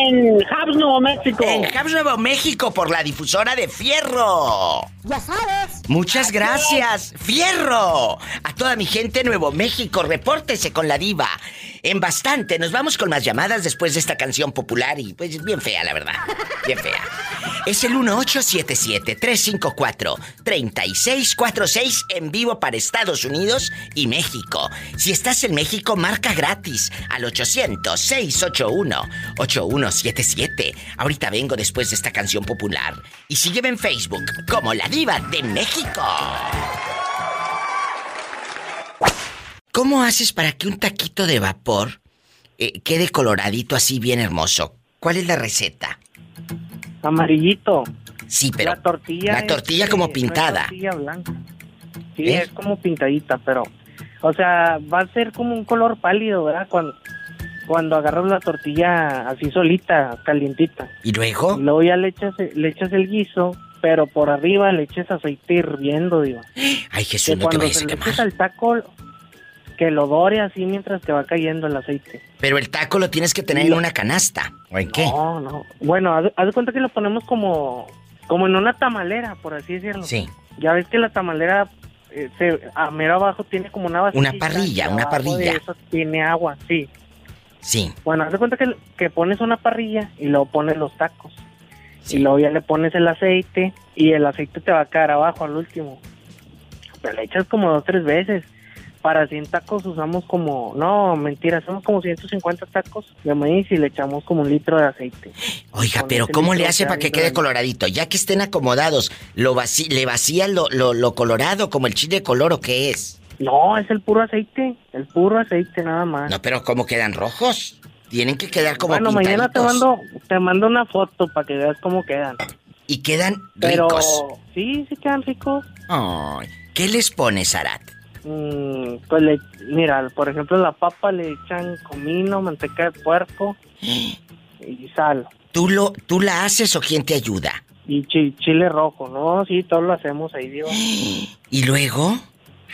En Habs, Nuevo México. En Habs, Nuevo México, por la difusora de Fierro. Ya sabes. Muchas gracias, Fierro. A toda mi gente Nuevo México, repórtese con la diva. En bastante, nos vamos con más llamadas después de esta canción popular y pues bien fea, la verdad. Bien fea. Es el 1877-354-3646 en vivo para Estados Unidos y México. Si estás en México, marca gratis al 800-681-8177. Ahorita vengo después de esta canción popular. Y sígueme en Facebook como La Diva de México. ¿Cómo haces para que un taquito de vapor eh, quede coloradito así bien hermoso? ¿Cuál es la receta? Amarillito. Sí, pero La tortilla. la tortilla eh, como no es pintada. tortilla blanca. Sí, ¿Eh? es como pintadita, pero. O sea, va a ser como un color pálido, ¿verdad? Cuando, cuando agarras la tortilla así solita, calientita. ¿Y luego? Y luego ya le echas, le echas el guiso, pero por arriba le echas aceite hirviendo, digo. [gasps] Ay, Que Jesús, no te cuando vayas se a le quemar. eches al taco, que lo dore así mientras te va cayendo el aceite. Pero el taco lo tienes que tener en una canasta. ¿O en qué? No, no. Bueno, haz, haz de cuenta que lo ponemos como, como en una tamalera, por así decirlo. Sí. Ya ves que la tamalera eh, se, a mero abajo tiene como una basecita Una parrilla, una de parrilla. eso tiene agua, sí. Sí. Bueno, haz de cuenta que, que pones una parrilla y luego pones los tacos. Y luego ya le pones el aceite y el aceite te va a caer abajo al último. Pero le echas como dos tres veces. Para 100 tacos usamos como, no, mentira, hacemos como 150 tacos de maíz y le echamos como un litro de aceite. Oiga, Con pero ¿cómo le hace para que quede coloradito? Ya que estén acomodados, ¿lo vací- ¿le vacían lo, lo, lo colorado como el chile color o qué es? No, es el puro aceite, el puro aceite nada más. No, pero ¿cómo quedan rojos? Tienen que quedar como bueno, mañana te mando, te mando una foto para que veas cómo quedan. Y quedan Pero ricos. sí, sí quedan ricos. Ay, ¿qué les pones, Arat? Mm, pues le, mira, por ejemplo, la papa le echan comino, manteca de puerco y sal. ¿Tú, lo, ¿Tú la haces o quién te ayuda? Y chi- chile rojo, ¿no? Sí, todo lo hacemos ahí, digo. [gasps] ¿Y luego?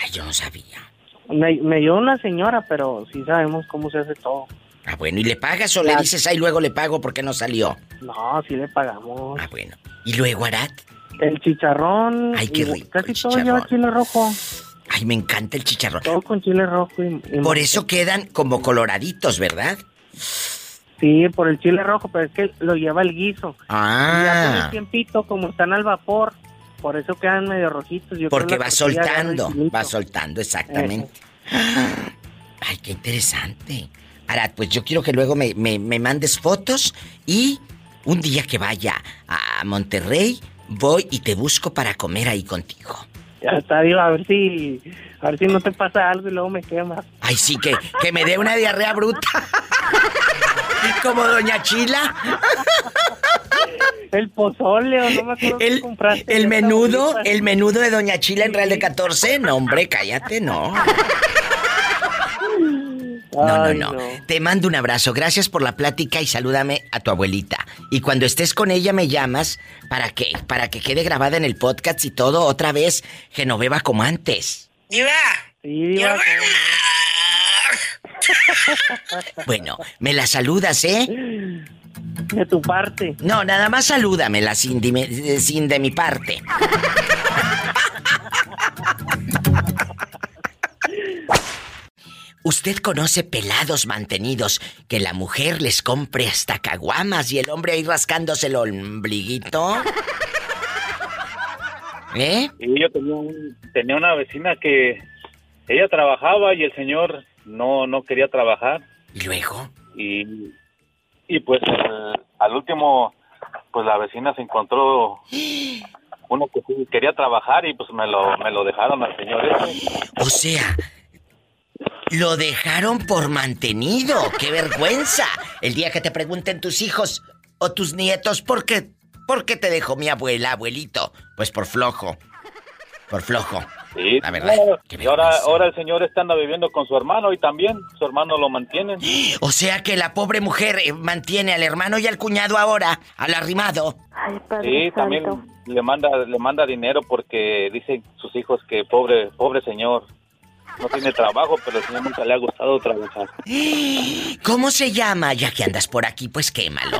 Ay, yo no sabía. Me, me dio una señora, pero sí sabemos cómo se hace todo. Ah, bueno, ¿y le pagas o le dices, ay, luego le pago porque no salió? No, sí le pagamos. Ah, bueno. ¿Y luego, Arat? El chicharrón. Ay, qué y rico Casi todo lleva chile rojo. Ay, me encanta el chicharrón. Todo con chile rojo y, y Por eso quedan como coloraditos, ¿verdad? Sí, por el chile rojo, pero es que lo lleva el guiso. Y ya con Ah, el tiempito, como están al vapor, por eso quedan medio rojitos. Yo porque va soltando, va soltando, exactamente. [gasps] Ay, qué interesante. Arat, pues yo quiero que luego me, me- me mandes fotos y un día que vaya a Monterrey, voy y te busco para comer ahí contigo. Ya está, digo, a ver si, a ver si no te pasa algo y luego me quemas. Ay, sí, que, que me dé una diarrea bruta. [laughs] Como Doña Chila. El pozole, o no me acuerdo El, compraste. el menudo, el menudo de Doña Chila en Real de 14. No, hombre, cállate, no. No, no, no. Te mando un abrazo. Gracias por la plática y salúdame a tu abuelita. Y cuando estés con ella me llamas para que para que quede grabada en el podcast y todo otra vez Genoveva como antes. Sí, diva, [laughs] Bueno, me la saludas, ¿eh? De tu parte. No, nada más salúdamela sin, de mi- sin de mi parte. [laughs] ¿Usted conoce pelados mantenidos que la mujer les compre hasta caguamas y el hombre ahí rascándose el ombliguito? [laughs] ¿Eh? Y yo tenía, un- tenía una vecina que ella trabajaba y el señor no, no quería trabajar. ¿Y luego? Y, y pues el- al último, pues la vecina se encontró [gasps] uno que quería trabajar y pues me lo, me lo dejaron al señor ese. O sea, lo dejaron por mantenido. ¡Qué vergüenza! El día que te pregunten tus hijos o tus nietos, ¿por qué, ¿por qué te dejó mi abuela, abuelito? Pues por flojo. Por flojo. Sí, La verdad. y ahora, ahora el señor está anda viviendo con su hermano y también su hermano lo mantiene. [gasps] O sea que la pobre mujer eh, mantiene al hermano y al cuñado ahora, al arrimado. Sí, también le manda le manda dinero porque dicen sus hijos que pobre pobre señor no tiene trabajo, pero señor nunca le ha gustado trabajar. ¿Cómo se llama? Ya que andas por aquí, pues quémalo.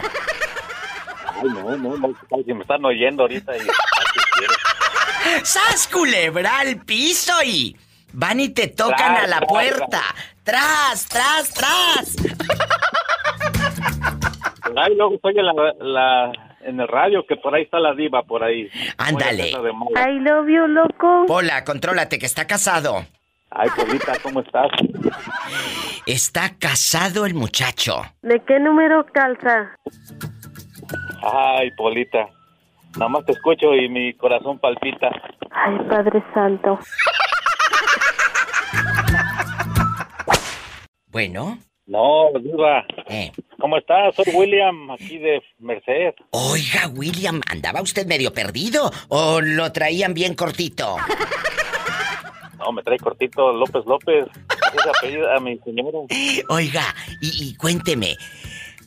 Ay, no, no, no, si me están oyendo ahorita y así quiero. ¡Sas, culebra al piso y... Van y te tocan Tras, a la tras, puerta. ¡Tras, tras, tras! Ay, luego estoy en, la, la- en el radio, que por ahí está la diva, por ahí. Ándale. I love you, loco. Pola, contrólate que está casado. Ay, Polita, ¿cómo estás? Está casado el muchacho. ¿De qué número calza? Ay, Polita. Nada más te escucho y mi corazón palpita. Ay, Padre Santo. Bueno. No, diva. Eh. ¿Cómo estás? Soy William, aquí de Merced. Oiga, William, ¿andaba usted medio perdido o lo traían bien cortito? No, me trae cortito López López. A mi. [laughs] Oiga, y, y cuénteme,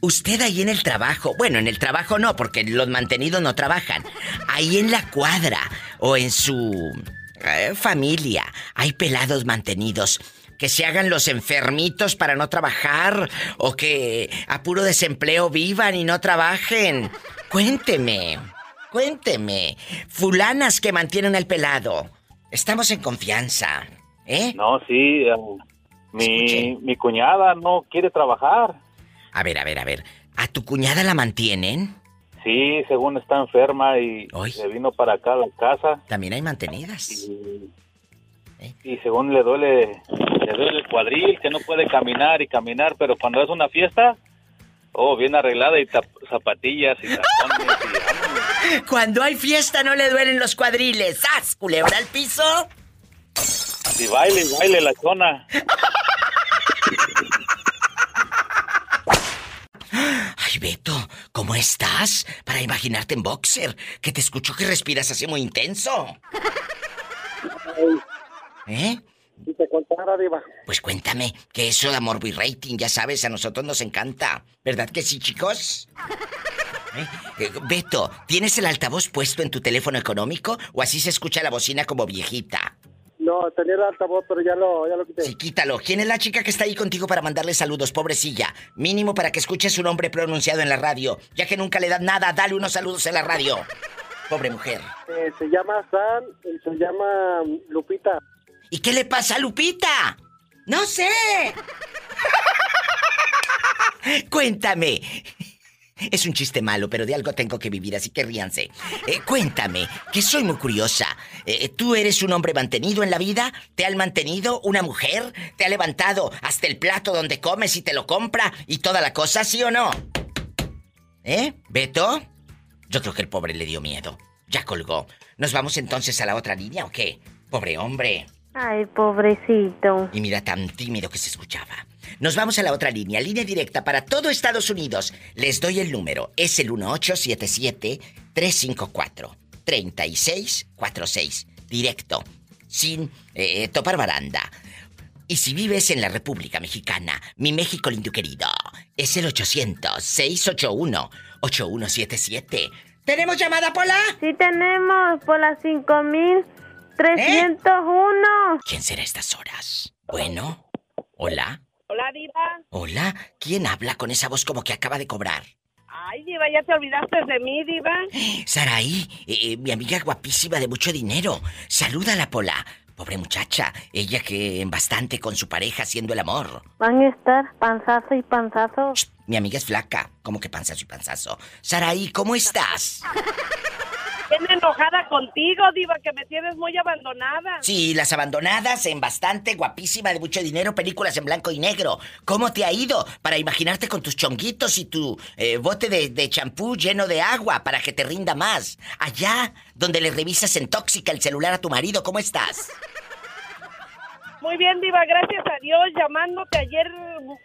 usted ahí en el trabajo, bueno, en el trabajo no, porque los mantenidos no trabajan, ahí en la cuadra o en su eh, familia, hay pelados mantenidos. Que se hagan los enfermitos para no trabajar o que a puro desempleo vivan y no trabajen. Cuénteme, cuénteme. Fulanas que mantienen al pelado. Estamos en confianza, ¿eh? No, sí. eh, mi, mi cuñada no quiere trabajar. A ver, a ver, a ver. ¿A tu cuñada la mantienen? Sí, según está enferma y se vino para acá a la casa. También hay mantenidas. Y, y según le duele, le duele el cuadril, que no puede caminar y caminar, pero cuando es una fiesta, oh, bien arreglada y zapatillas y tacones y [laughs] Cuando hay fiesta no le duelen los cuadriles. ¡Sas! Culebra al piso. Y baile, y baile la zona. Ay, Beto, ¿cómo estás? Para imaginarte en boxer, que te escucho que respiras así muy intenso. ¿Eh? Si te contara, Diva. Pues cuéntame, que eso de amor y rating, ya sabes, a nosotros nos encanta. ¿Verdad que sí, chicos? ¿Eh? Beto, ¿tienes el altavoz puesto en tu teléfono económico o así se escucha la bocina como viejita? No, tenía el altavoz, pero ya lo, ya lo quité. Sí, quítalo. ¿Quién es la chica que está ahí contigo para mandarle saludos, pobrecilla? Mínimo para que escuche su nombre pronunciado en la radio. Ya que nunca le das nada, dale unos saludos en la radio. Pobre mujer. Eh, se llama San y se llama Lupita. ¿Y qué le pasa a Lupita? No sé. [laughs] Cuéntame. Es un chiste malo, pero de algo tengo que vivir, así que ríanse. Eh, cuéntame, que soy muy curiosa. Eh, ¿Tú eres un hombre mantenido en la vida? ¿Te han mantenido una mujer? ¿Te ha levantado hasta el plato donde comes y te lo compra y toda la cosa, sí o no? ¿Eh? ¿Beto? Yo creo que el pobre le dio miedo. Ya colgó. ¿Nos vamos entonces a la otra línea o qué? Pobre hombre. Ay, pobrecito. Y mira tan tímido que se escuchaba. Nos vamos a la otra línea, línea directa para todo Estados Unidos. Les doy el número. Es el 1877-354-3646. Directo. Sin eh, topar baranda. Y si vives en la República Mexicana, mi México lindo querido, es el 800-681-8177. ¿Tenemos llamada, Pola? Sí tenemos por las 5301. ¿Quién será a estas horas? Bueno. Hola. Hola, Diva. Hola. ¿Quién habla con esa voz como que acaba de cobrar? Ay, Diva, ya te olvidaste de mí, Diva. Saraí, eh, mi amiga guapísima de mucho dinero. Saluda a la Pola. Pobre muchacha, ella que en bastante con su pareja haciendo el amor. Van a estar panzazo y panzazo. Mi amiga es flaca, como que panzazo y panzazo. Saraí, ¿cómo estás? [laughs] Viene enojada contigo, Diva, que me tienes muy abandonada. Sí, las abandonadas en bastante, guapísima, de mucho dinero, películas en blanco y negro. ¿Cómo te ha ido? Para imaginarte con tus chonguitos y tu eh, bote de de champú lleno de agua para que te rinda más. Allá, donde le revisas en tóxica el celular a tu marido, ¿cómo estás? Muy bien, Diva, gracias a Dios. Llamándote ayer,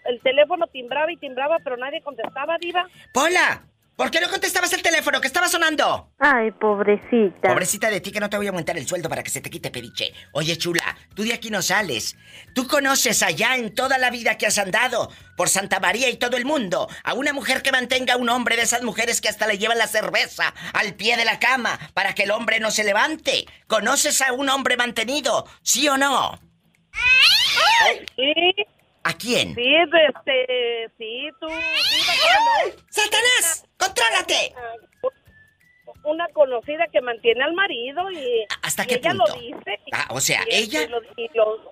el teléfono timbraba y timbraba, pero nadie contestaba, Diva. ¡Pola! ¿Por qué no contestabas el teléfono que estaba sonando? Ay, pobrecita. Pobrecita de ti que no te voy a aumentar el sueldo para que se te quite pediche. Oye, chula, tú de aquí no sales. Tú conoces allá en toda la vida que has andado por Santa María y todo el mundo a una mujer que mantenga a un hombre de esas mujeres que hasta le llevan la cerveza al pie de la cama para que el hombre no se levante. ¿Conoces a un hombre mantenido? ¿Sí o no? Sí. ¿A quién? Sí, este, sí, tú, Diva, ¿cómo no? ¡Satanás! ¡Contrólate! Una conocida que mantiene al marido y, ¿Hasta y qué ella punto? lo dice. Ah, o sea, y ella- y lo- y lo-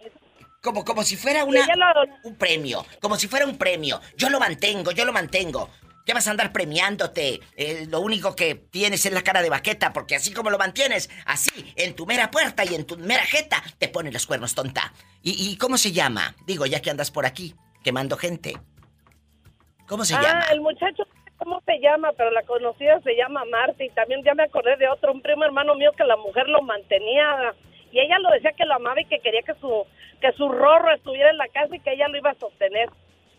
Como, como si fuera una, lo- un premio. Como si fuera un premio. Yo lo mantengo, yo lo mantengo. ¿Qué vas a andar premiándote? Eh, lo único que tienes es la cara de baqueta, porque así como lo mantienes, así, en tu mera puerta y en tu mera jeta, te ponen los cuernos, tonta. ¿Y, y cómo se llama? Digo, ya que andas por aquí, quemando gente. ¿Cómo se ah, llama? el muchacho, ¿cómo se llama? Pero la conocida se llama Marta y también ya me acordé de otro, un primo hermano mío que la mujer lo mantenía y ella lo decía que lo amaba y que quería que su que su rorro estuviera en la casa y que ella lo iba a sostener.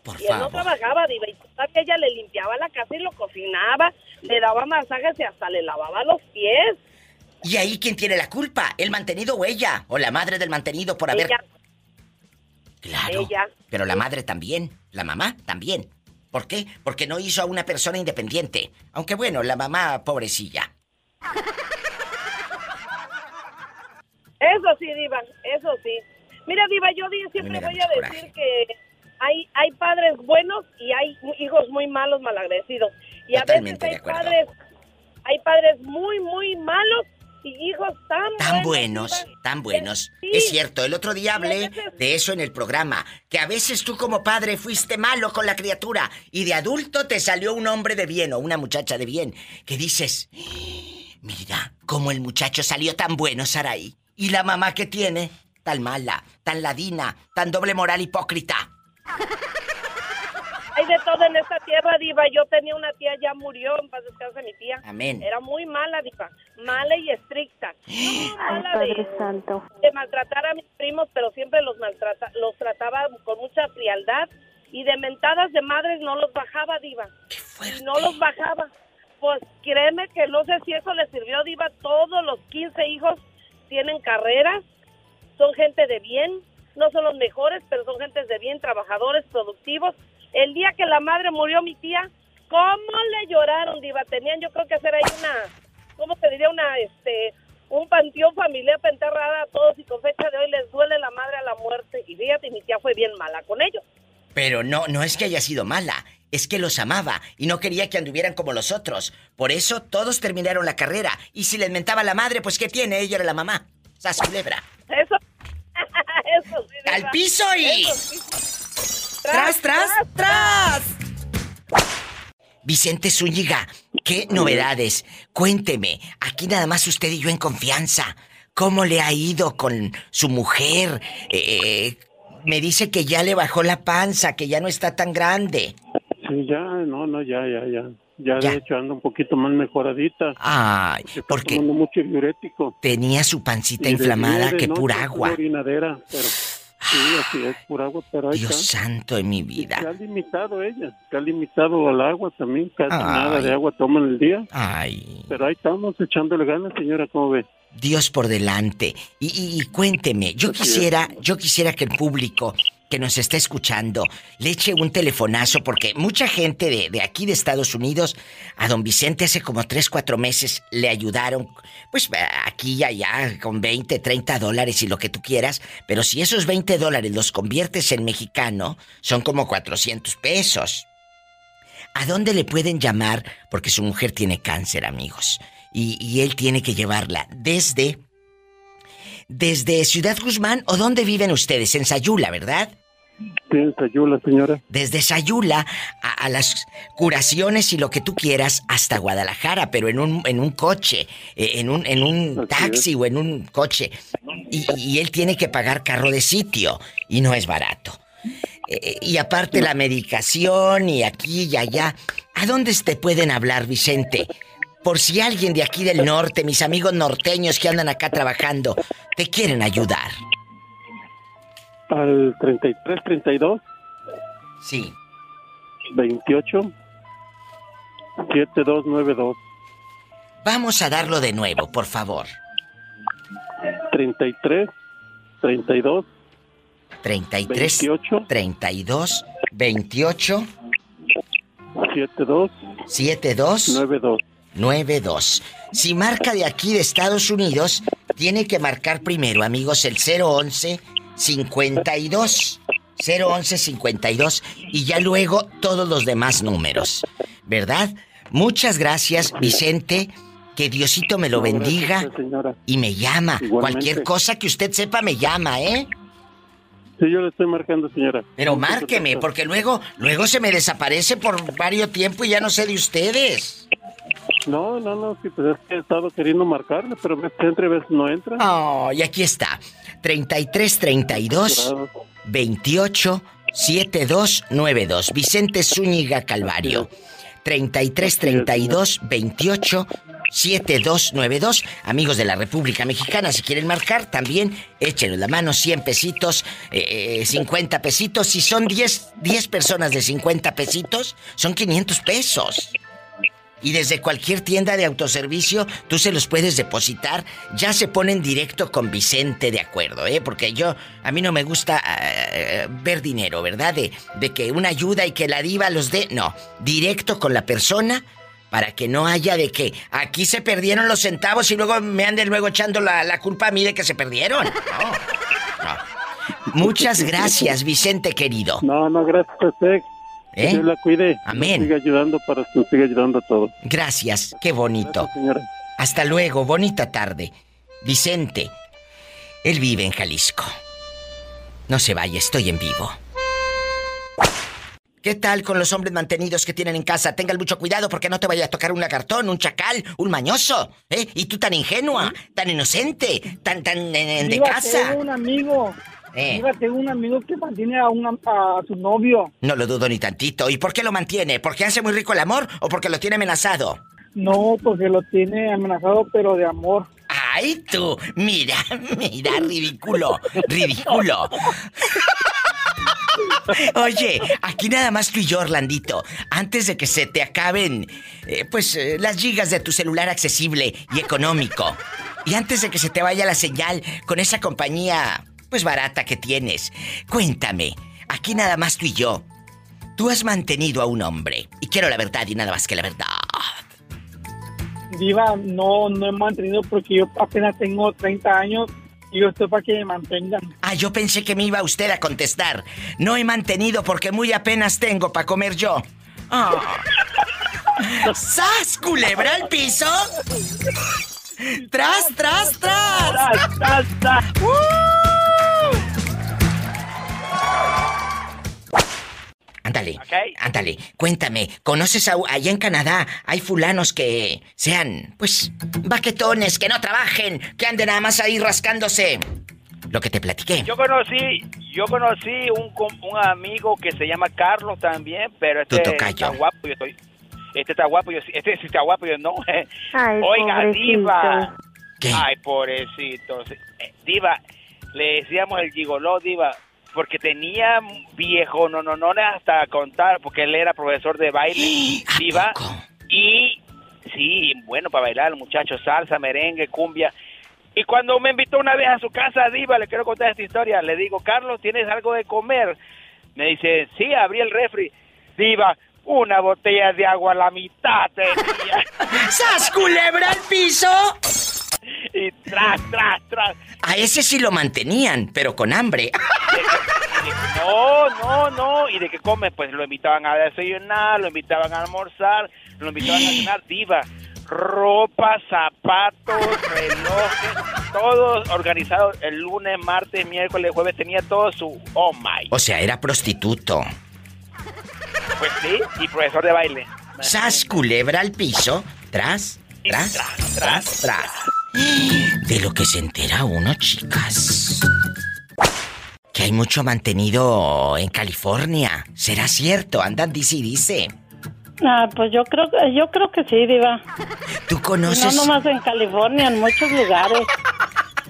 Por y él no trabajaba, diva, y que ella le limpiaba la casa y lo cocinaba, le daba masajes y hasta le lavaba los pies. ¿Y ahí quién tiene la culpa? ¿El mantenido o ella? ¿O la madre del mantenido por haber... Ella. Claro. Ella. Pero la madre también, la mamá también. ¿Por qué? Porque no hizo a una persona independiente. Aunque bueno, la mamá pobrecilla. Eso sí, Diva, eso sí. Mira, Diva, yo siempre voy a decir que hay, hay padres buenos y hay hijos muy malos, malagradecidos. Y Totalmente a veces hay padres, hay padres muy, muy malos y hijos tan, Tan buenos. buenos, tan buenos. Sí. Es cierto, el otro día hablé veces- de eso en el programa. Que a veces tú como padre fuiste malo con la criatura y de adulto te salió un hombre de bien o una muchacha de bien. Que dices, mira, cómo el muchacho salió tan bueno, Saraí. Y la mamá que tiene, tan mala, tan ladina, tan doble moral hipócrita. Todo en esta tierra, Diva. Yo tenía una tía, ya murió, en paz descanse mi tía. Amén. Era muy mala, Diva. Mala y estricta. No, [gasps] Ay, mala Padre de, Santo. de maltratar a mis primos, pero siempre los maltrata, los trataba con mucha frialdad y de mentadas de madres no los bajaba, diva. Y no los bajaba. Pues créeme que no sé si eso le sirvió, diva. Todos los 15 hijos tienen carreras, son gente de bien, no son los mejores, pero son gente de bien, trabajadores, productivos. El día que la madre murió, mi tía, ¿cómo le lloraron, diva? Tenían yo creo que hacer ahí una, ¿cómo te diría? Una, este, un panteón familiar para enterrar a todos y con fecha de hoy les duele la madre a la muerte. Y fíjate, mi tía fue bien mala con ellos. Pero no, no es que haya sido mala, es que los amaba y no quería que anduvieran como los otros. Por eso todos terminaron la carrera. Y si les mentaba la madre, pues ¿qué tiene? Ella era la mamá. Sas culebra. Eso, [laughs] eso sí. ¡Al piso y- Eso sí. ¡Tras, tras, tras! Vicente Zúñiga, ¿qué novedades? Cuénteme, aquí nada más usted y yo en confianza. ¿Cómo le ha ido con su mujer? Eh, me dice que ya le bajó la panza, que ya no está tan grande. Sí, ya, no, no, ya, ya, ya. Ya, de hecho anda un poquito más mejoradita. Ay, Está porque tomando mucho diurético. tenía su pancita Y de inflamada, día, de que noche, pura agua. orinadera, pero sí, así es, pura agua, pero ahí Dios santo en mi Se vida. ha limitado ella, se ha limitado al agua también, casi Ay. nada de agua toma en el día. Ay, Pero ahí estamos echándole ganas, señora, ¿cómo ve? Dios por delante. Y, y- y cuénteme, yo Así es. quisiera, yo quisiera que el público que nos está escuchando le eche un telefonazo porque mucha gente de, de aquí de Estados Unidos a don Vicente hace como 3, 4 meses le ayudaron, pues aquí y allá con 20, 30 dólares y lo que tú quieras, pero si esos 20 dólares los conviertes en mexicano, son como 400 pesos. ¿A dónde le pueden llamar? Porque su mujer tiene cáncer, amigos. Y, y él tiene que llevarla desde. Desde Ciudad Guzmán o dónde viven ustedes? En Sayula, ¿verdad? En Sayula, señora. Desde Sayula a, a las curaciones y lo que tú quieras hasta Guadalajara, pero en un, en un coche, eh, en un, en un taxi o en un coche. Y, y él tiene que pagar carro de sitio y no es barato. Eh, y aparte la medicación y aquí y allá. ¿A dónde te pueden hablar, Vicente? Por si alguien de aquí del norte, mis amigos norteños que andan acá trabajando, te quieren ayudar. Al 33, 32. Sí. 28. 7292. Vamos a darlo de nuevo, por favor. 33, 32. 33, 28. 32, 28, 72. 72, 92. 92. Si marca de aquí de Estados Unidos, tiene que marcar primero, amigos, el 011 52. 011 52 y ya luego todos los demás números. ¿Verdad? Muchas gracias, Vicente. Que Diosito me lo bendiga y me llama. Igualmente. Cualquier cosa que usted sepa me llama, ¿eh? Sí, yo le estoy marcando, señora. Pero márqueme, porque luego, luego se me desaparece por varios tiempo y ya no sé de ustedes. No, no, no, sí, pues es que he estado queriendo marcarle, pero y ves no entra. Oh, y aquí está. 33 32 28 72 92. Vicente Zúñiga Calvario. 33 32 28 7292. Amigos de la República Mexicana, si quieren marcar, también échenos la mano, 100 pesitos, eh, eh, 50 pesitos. Si son 10, 10 personas de 50 pesitos, son 500 pesos. Y desde cualquier tienda de autoservicio tú se los puedes depositar. Ya se ponen directo con Vicente, de acuerdo, ¿eh? Porque yo, a mí no me gusta eh, ver dinero, ¿verdad? De, de que una ayuda y que la diva los dé. No, directo con la persona para que no haya de que aquí se perdieron los centavos y luego me anden luego echando la, la culpa a mí de que se perdieron. No, no. Muchas [laughs] gracias, Vicente querido. No, no, gracias a usted. ¿Eh? Que Dios la cuide. Amén. Sigue ayudando para que nos siga ayudando a todos. Gracias, qué bonito. Gracias, señora. Hasta luego, bonita tarde. Vicente, él vive en Jalisco. No se vaya, estoy en vivo. ¿Qué tal con los hombres mantenidos que tienen en casa? Tengan mucho cuidado porque no te vaya a tocar un lagartón, un chacal, un mañoso, ¿eh? Y tú tan ingenua, tan inocente, tan, tan eh, de casa. Tengo un amigo. Eh. Un amigo que mantiene a, una, a su novio. No lo dudo ni tantito. ¿Y por qué lo mantiene? ¿Porque hace muy rico el amor o porque lo tiene amenazado? No, porque lo tiene amenazado, pero de amor. ¡Ay, tú! Mira, [laughs] mira, ridículo, ridículo. [laughs] Oye, aquí nada más tú y yo, Orlandito. Antes de que se te acaben, eh, pues, eh, las gigas de tu celular accesible y económico. Y antes de que se te vaya la señal con esa compañía, pues, barata que tienes. Cuéntame, aquí nada más tú y yo. Tú has mantenido a un hombre. Y quiero la verdad y nada más que la verdad. Diva, no, no he mantenido porque yo apenas tengo 30 años y yo estoy para que me mantengan. Ah, yo pensé que me iba usted a contestar. No he mantenido porque muy apenas tengo para comer yo. Ah. ¡Sas, culebra al piso! [laughs] ¡Tras, tras, tras! ¡Uh! Ándale, ándale, cuéntame, ¿conoces a, allá en Canadá? Hay fulanos que sean, pues, baquetones, que no trabajen, que anden nada más ahí rascándose. Lo que te platiqué. Yo conocí, yo conocí un, com- un amigo que se llama Carlos también, pero este está guapo, yo estoy. Este está guapo, yo sí- este sí está guapo, yo no. [laughs] Ay, Oiga, pobrecito. diva. Ay, pobrecito. Eh, Diva, le decíamos el gigoló, diva, porque tenía viejo, no, no, no, hasta contar, porque él era profesor de baile, [gasps] diva. Y sí, bueno, para bailar, el muchacho, salsa, merengue, cumbia. Y cuando me invitó una vez a su casa, Diva, le quiero contar esta historia. Le digo, Carlos, ¿tienes algo de comer? Me dice, sí, abrí el refri. Diva, una botella de agua a la mitad tenía. [laughs] ¡Sas, culebra al piso! [laughs] Y tras, tras, tras. A ese sí lo mantenían, pero con hambre. No, no, no. ¿Y de qué come? Pues lo invitaban a desayunar, lo invitaban a almorzar, lo invitaban a cenar. Diva, ropa, zapatos, relojes, todos organizados el lunes, martes, miércoles, jueves, tenía todo su oh my. O sea, era prostituto. Pues sí, y profesor de baile. Sas culebra al piso, tras, tras, tras, tras, tras. De lo que se entera uno, chicas. Que hay mucho mantenido en California. ¿Será cierto? Andan dice y dice. Ah, pues yo creo, yo creo que sí, Diva. ¿Tú conoces? No nomás en California, en muchos lugares.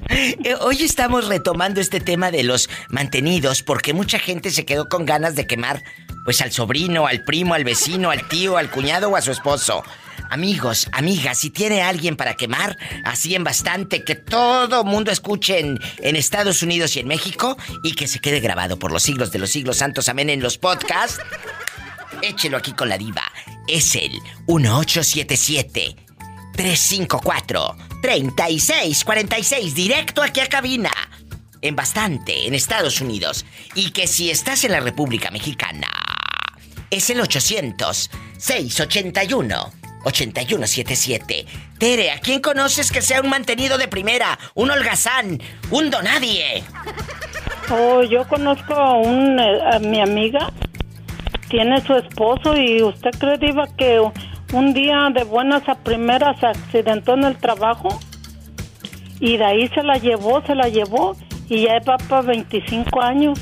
Eh, Hoy estamos retomando este tema de los mantenidos porque mucha gente se quedó con ganas de quemar pues al sobrino, al primo, al vecino, al tío, al cuñado o a su esposo. Amigos, amigas, si tiene alguien para quemar, así en bastante, que todo mundo escuche en, Estados Unidos y en México y que se quede grabado por los siglos de los siglos santos, amén, en los podcasts, échelo aquí con la diva. Es el 1877 354-3646, directo aquí a cabina. En bastante, en Estados Unidos. Y que si estás en la República Mexicana, es el 800-681-8177. Tere, ¿a quién conoces que sea un mantenido de primera? Un holgazán, un donadie. Oh, yo conozco a, un, eh, a mi amiga, tiene su esposo y usted cree, que un día de buenas a primeras se accidentó en el trabajo y de ahí se la llevó, se la llevó y ya va para 25 años.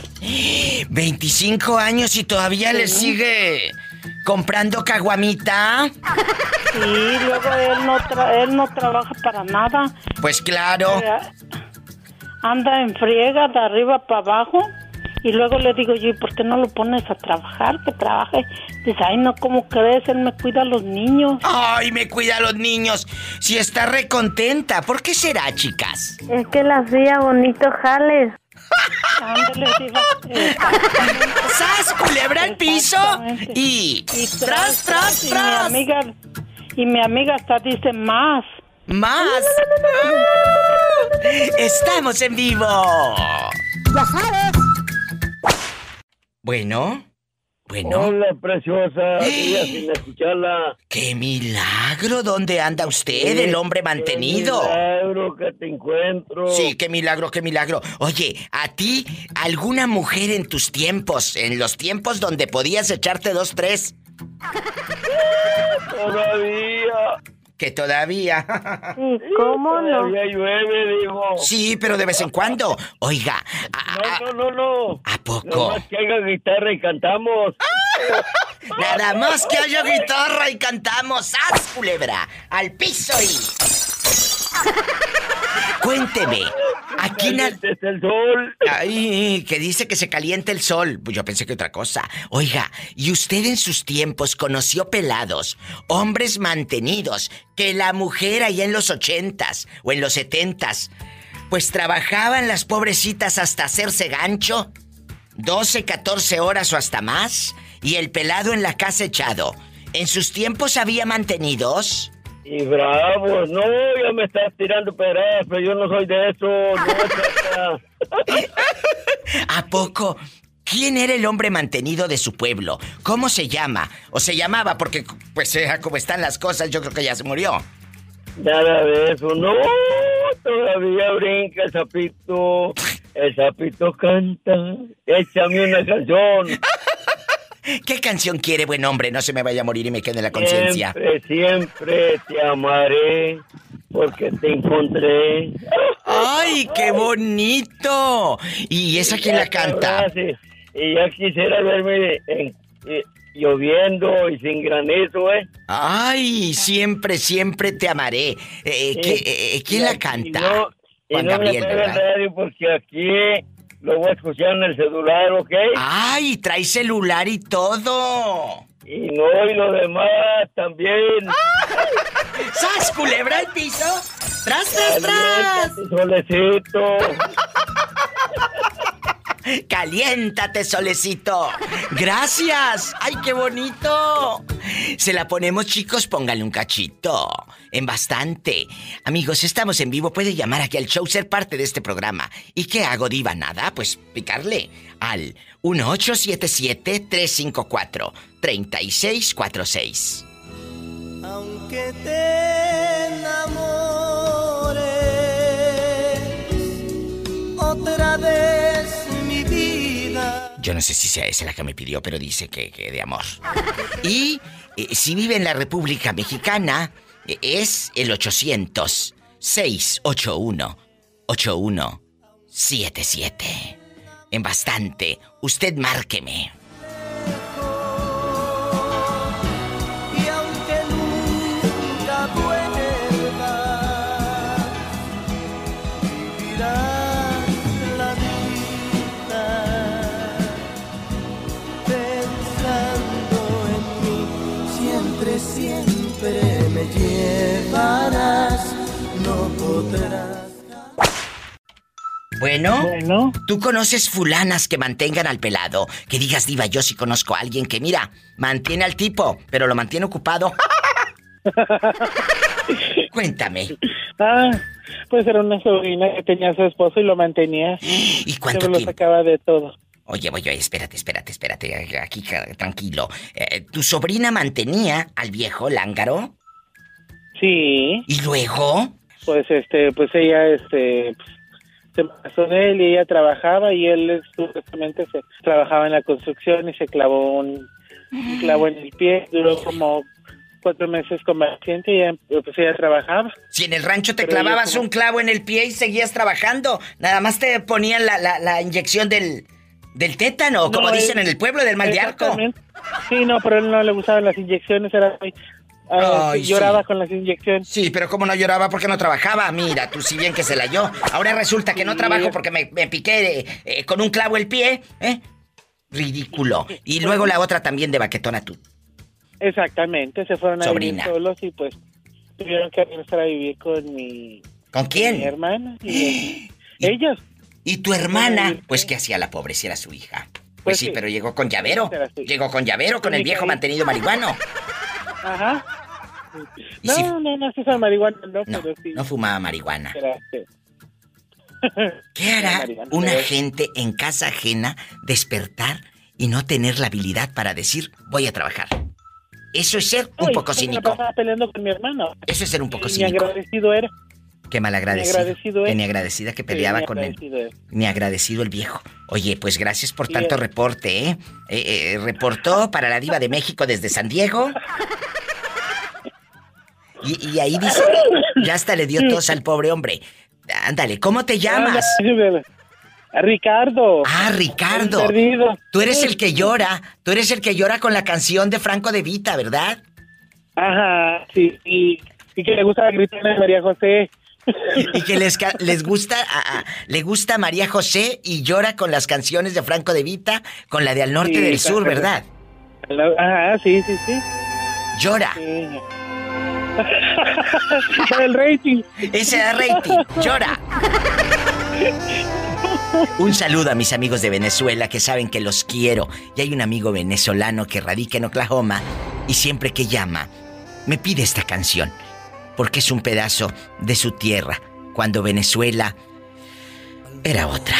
25 años y todavía le sigue comprando caguamita. Sí, luego él no, tra- él no trabaja para nada. Pues claro. Eh, Anda en friega de arriba para abajo. Y luego le digo yo, ¿y por qué no lo pones a trabajar? Que trabaje. Dice, ay, no, ¿cómo crees? Él me cuida a los niños. Ay, me cuida a los niños. Si está recontenta. ¿Por qué será, chicas? Es que la hacía bonito jales. [laughs] Diva. [laughs] ¡Sas, culebra al piso! Y... ¡Tras, tras, Y tras! mi amiga, y mi amiga hasta dice más. ¡Más! [laughs] ¡Estamos en vivo! Ya sabes. Bueno, bueno. Hola, preciosa. Día sin escucharla. ¡Qué milagro! ¿Dónde anda usted, el hombre mantenido? Qué milagro que te encuentro. Sí, qué milagro, qué milagro. Oye, ¿a ti alguna mujer en tus tiempos, en los tiempos donde podías echarte dos, tres? [laughs] Todavía. Que todavía. Sí, ¿cómo no? Todavía llueve, digo. Sí, pero de vez en cuando. Oiga, No, no, no, no. ¿a poco? Nada más que haga guitarra y cantamos. [laughs] Nada más que haya guitarra y cantamos. ¡Haz, culebra! ¡Al piso y. Cuénteme. Aquí el sol. Ay, que dice que se calienta el sol. Pues yo pensé que otra cosa. Oiga, ¿y usted en sus tiempos conoció pelados, hombres mantenidos, que la mujer allá en los ochentas o en los setentas, pues trabajaban las pobrecitas hasta hacerse gancho? 12, 14 horas o hasta más. Y el pelado en la casa echado. ¿En sus tiempos había mantenidos? Y bravos, no, ya me estás tirando pedradas, pero yo no soy de eso. No. [laughs] ¿A poco? ¿Quién era el hombre mantenido de su pueblo? ¿Cómo se llama? O se llamaba porque, pues, eh, como están las cosas, yo creo que ya se murió. Nada de eso, no. Todavía brinca el sapito. El sapito canta. Échame una canción. ¿Qué canción quiere, buen hombre? No se me vaya a morir y me quede en la conciencia. Siempre, siempre te amaré porque te encontré. ¡Ay, qué bonito! ¿Y esa quién la canta? Y ya quisiera verme en- eh, lloviendo y sin granizo, ¿eh? ¡Ay, siempre, siempre te amaré! Eh, ¿qué- eh, ¿Quién la canta? Y no, y Juan no Gabriel, me porque aquí lo voy a escuchar en el celular, ¿ok? ¡Ay, trae celular y todo! Y no, y lo demás también. [laughs] ¡Sas, culebra al piso! ¡Tras, tras, tras! Caliéntate, solecito. [laughs] ¡Caliéntate, solecito! ¡Gracias! ¡Ay, qué bonito! [laughs] Se la ponemos, chicos, póngale un cachito. En bastante. Amigos, estamos en vivo. Puede llamar aquí al show, ser parte de este programa. ¿Y qué hago, Diva? Nada, pues picarle al 1877-354-3646. Aunque te enamores otra vez. Yo no sé si sea esa la que me pidió, pero dice que, de amor. Y eh, si vive en la República Mexicana, eh, es el 800 681 8177. En bastante, usted márqueme. Bueno, ¿tú conoces fulanas que mantengan al pelado? Que digas, diva, yo sí conozco a alguien que, mira, mantiene al tipo, pero lo mantiene ocupado. [laughs] Cuéntame. Ah, pues era una sobrina que tenía a su esposo y lo mantenía. ¿Y cuánto Se lo sacaba de todo. Oye, oye, espérate, espérate, espérate, aquí tranquilo. Eh, ¿Tu sobrina mantenía al viejo lángaro? Sí. ¿Y luego? Pues este, pues ella este pues, se casó de él y ella trabajaba y él supuestamente se trabajaba en la construcción y se clavó un, un clavo en el pie, duró como cuatro meses convaleciente y ella, pues ella trabajaba. Si en el rancho te Pero clavabas como- un clavo en el pie y seguías trabajando, nada más te ponían la, la- la inyección del, del tétano, como dicen en el pueblo, del mal de arco. Sí, no, pero a él no le gustaban las inyecciones, era muy- Ay, lloraba sí. con las inyecciones. Sí, pero como no lloraba porque no trabajaba, mira, tú si bien que se la yo. Ahora resulta que no trabajo porque me, me piqué eh, eh, con un clavo el pie, ¿eh? Ridículo. Y luego la otra también de baquetona tú. Exactamente, se fueron a Sobrina. vivir solos y pues tuvieron que regresar a vivir con mi, ¿Con quién? mi hermana. [gasps] Y, ellos. ¿Y tu hermana? Pues que hacía la pobre si era su hija. Pues, Pues sí, sí. pero llegó con llavero. Llegó con llavero, con el viejo mantenido marihuano. [laughs] Ajá. No, si- no, no, sí son marihuana, no, No, pero sí. no fumaba marihuana. Era, [laughs] ¿Qué hará una gente en casa ajena despertar y no tener la habilidad para decir voy a trabajar? Eso es ser un poco cínico. peleando con mi hermano. Eso es ser un poco Y Ni cínico. agradecido era. Qué malagradecido. Ni agradecido. Que ni agradecida que peleaba Sí, con él. agradecido. Ni agradecido el viejo. Oye, pues gracias por Sí, tanto reporte, ¿eh? Eh, eh, Reportó para la diva de México desde San Diego. Y, y ahí dice, ya hasta le dio tos al pobre hombre. Ándale, ¿cómo te llamas? Ricardo. Ah, Ricardo. Tú eres el que llora. Tú eres el que llora con la canción de Franco de Vita, ¿verdad? Ajá, sí, y, y que le gusta gritar a María José. Y que les, les gusta, a- a- le gusta María José y llora con las canciones de Franco de Vita, con la de Al Norte Sí, del Sur. ¿verdad? Ajá, sí, sí, sí. Llora. Sí. Para el rating. Ese da rating. Llora. Un saludo a mis amigos de Venezuela que saben que los quiero. Y hay un amigo venezolano que radica en Oklahoma y siempre que llama me pide esta canción porque es un pedazo de su tierra cuando Venezuela era otra.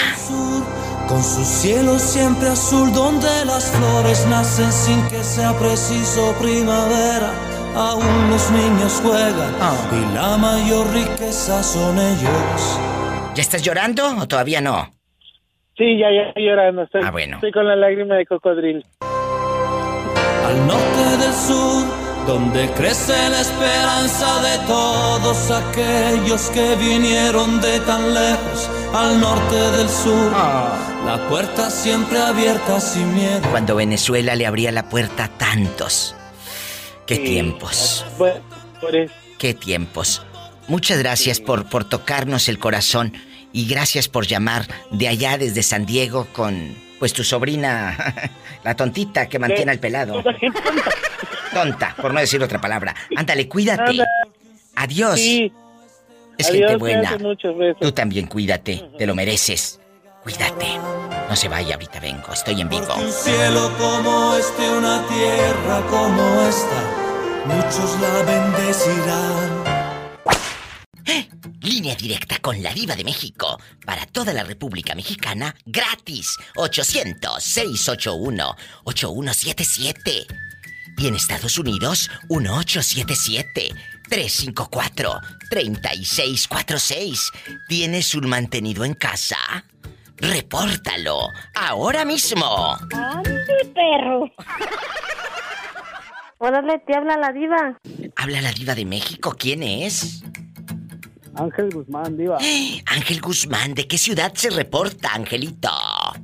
Con su cielo siempre azul donde las flores nacen sin que sea preciso primavera. Aún los niños juegan y la mayor riqueza son ellos. ¿Ya estás llorando o todavía no? Sí, ya, ya estoy llorando. Estoy, Ah, bueno. estoy con la lágrima de cocodrilo. Al norte del sur, donde crece la esperanza de todos aquellos que vinieron de tan lejos. Al norte del sur, la puerta siempre abierta sin miedo. Cuando Venezuela le abría la puerta a tantos. Qué Sí. tiempos. Bueno, por eso. Qué tiempos. Muchas gracias por, por tocarnos el corazón y gracias por llamar de allá desde San Diego con pues tu sobrina, [laughs] la tontita que mantiene al pelado. [laughs] Tonta, por no decir otra palabra. Ándale, cuídate. Adiós. Sí. Es Adiós, gente buena. Tú también cuídate, te lo mereces. Cuídate. No se vaya, ahorita vengo, estoy en vivo. Un cielo como este, una tierra como esta, muchos la bendecirán. [gasps] Línea directa con la diva de México para toda la República Mexicana, gratis. 800-681-8177. Y en Estados Unidos, 1877-354-3646. ¿Tienes un mantenido en casa? Repórtalo ahora mismo. ¡Ande, perro! Órale, te habla la diva. Habla la diva de México. ¿Quién es? Ángel Guzmán, diva. [gasps] Ángel Guzmán, ¿de qué ciudad se reporta, Angelito?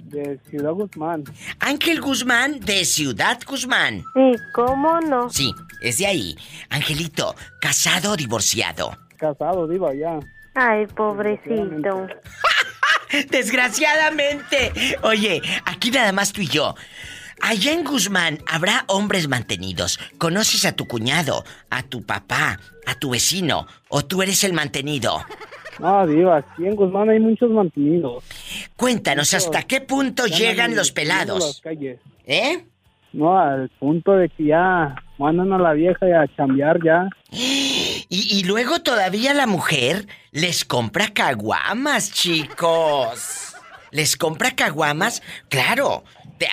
De Ciudad Guzmán. Ángel Guzmán, de Ciudad Guzmán. Sí, ¿cómo no? Sí, es de ahí. Angelito, ¿casado o divorciado? Casado, diva, ya. Ay, pobrecito. [laughs] [laughs] Desgraciadamente. Oye, aquí nada más tú y yo. Allá en Guzmán habrá hombres mantenidos. ¿Conoces a tu cuñado, a tu papá, a tu vecino o tú eres el mantenido? No, diva, aquí en Guzmán hay muchos mantenidos. Cuéntanos, ¿hasta qué punto llegan los pelados? ¿Eh? No, al punto de que ya mandan a la vieja a chambear ya. [gasps] Y, luego todavía la mujer les compra caguamas, chicos. Les compra caguamas, claro.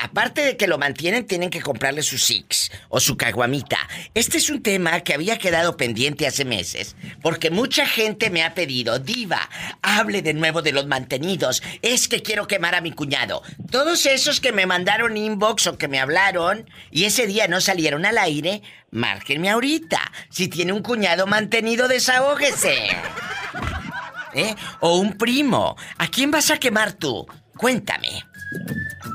Aparte de que lo mantienen, tienen que comprarle su six o su caguamita. Este es un tema que había quedado pendiente hace meses, porque mucha gente me ha pedido, Diva, hable de nuevo de los mantenidos. Es que quiero quemar a mi cuñado. Todos esos que me mandaron inbox o que me hablaron y ese día no salieron al aire, márquenme ahorita. Si tiene un cuñado mantenido, desahógese. ¿Eh? O un primo. ¿A quién vas a quemar tú? Cuéntame.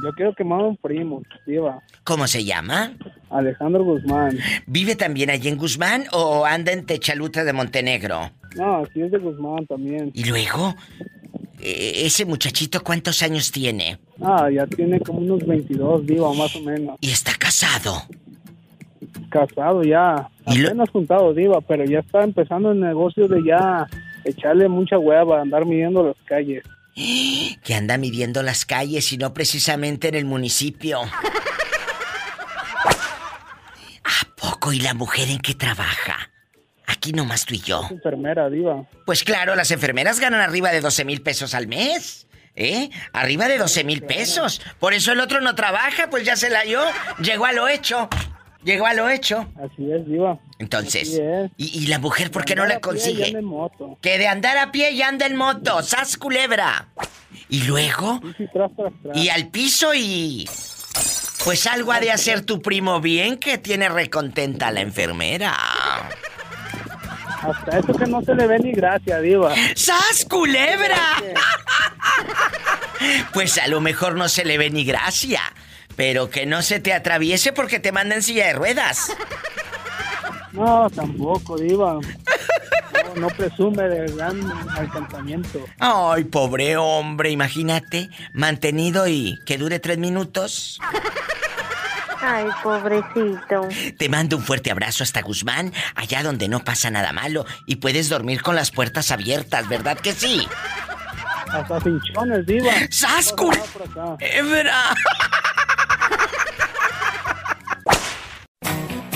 Yo quiero quemar a un primo, diva. ¿Cómo se llama? Alejandro Guzmán. ¿Vive también allí en Guzmán o anda en Techaluta de Montenegro? No, aquí es de Guzmán también. ¿Y luego? Eh, ¿Ese muchachito cuántos años tiene? Ah, ya tiene como unos 22, diva, más o menos. ¿Y está casado? Casado ya. Apenas juntado, diva, pero ya está empezando el negocio de ya echarle mucha hueva, andar midiendo las calles. Que anda midiendo las calles y no precisamente en el municipio. ¿A poco y la mujer en qué trabaja? Aquí nomás tú y yo. Es enfermera, diva. Pues claro, las enfermeras ganan arriba de 12 mil pesos al mes. ¿Eh? Arriba de 12 mil pesos. Por eso el otro no trabaja, pues ya se la dio. Llegó a lo hecho. Llegó a lo hecho. Así es, diva. Entonces, es. ¿y, y la mujer por qué no la pie consigue? anda en moto. Que de andar a pie y anda en moto. ¡Sas culebra! Y luego, Sí, tras, tras, tras. y al piso y... Pues algo ha de hacer tu primo bien que tiene recontenta a la enfermera. Hasta eso que no se le ve ni gracia, diva. ¡Sas culebra! [laughs] Pues a lo mejor no se le ve ni gracia. Pero que no se te atraviese porque te manda en silla de ruedas. No, tampoco, diva. No, no presume de gran alcanzamiento. Ay, pobre hombre, imagínate. Mantenido y que dure tres minutos. Ay, pobrecito. Te mando un fuerte abrazo hasta Guzmán, allá donde no pasa nada malo y puedes dormir con las puertas abiertas, ¿verdad que sí? Hasta pinchones, diva. ¡Sascul! ¡Hebra!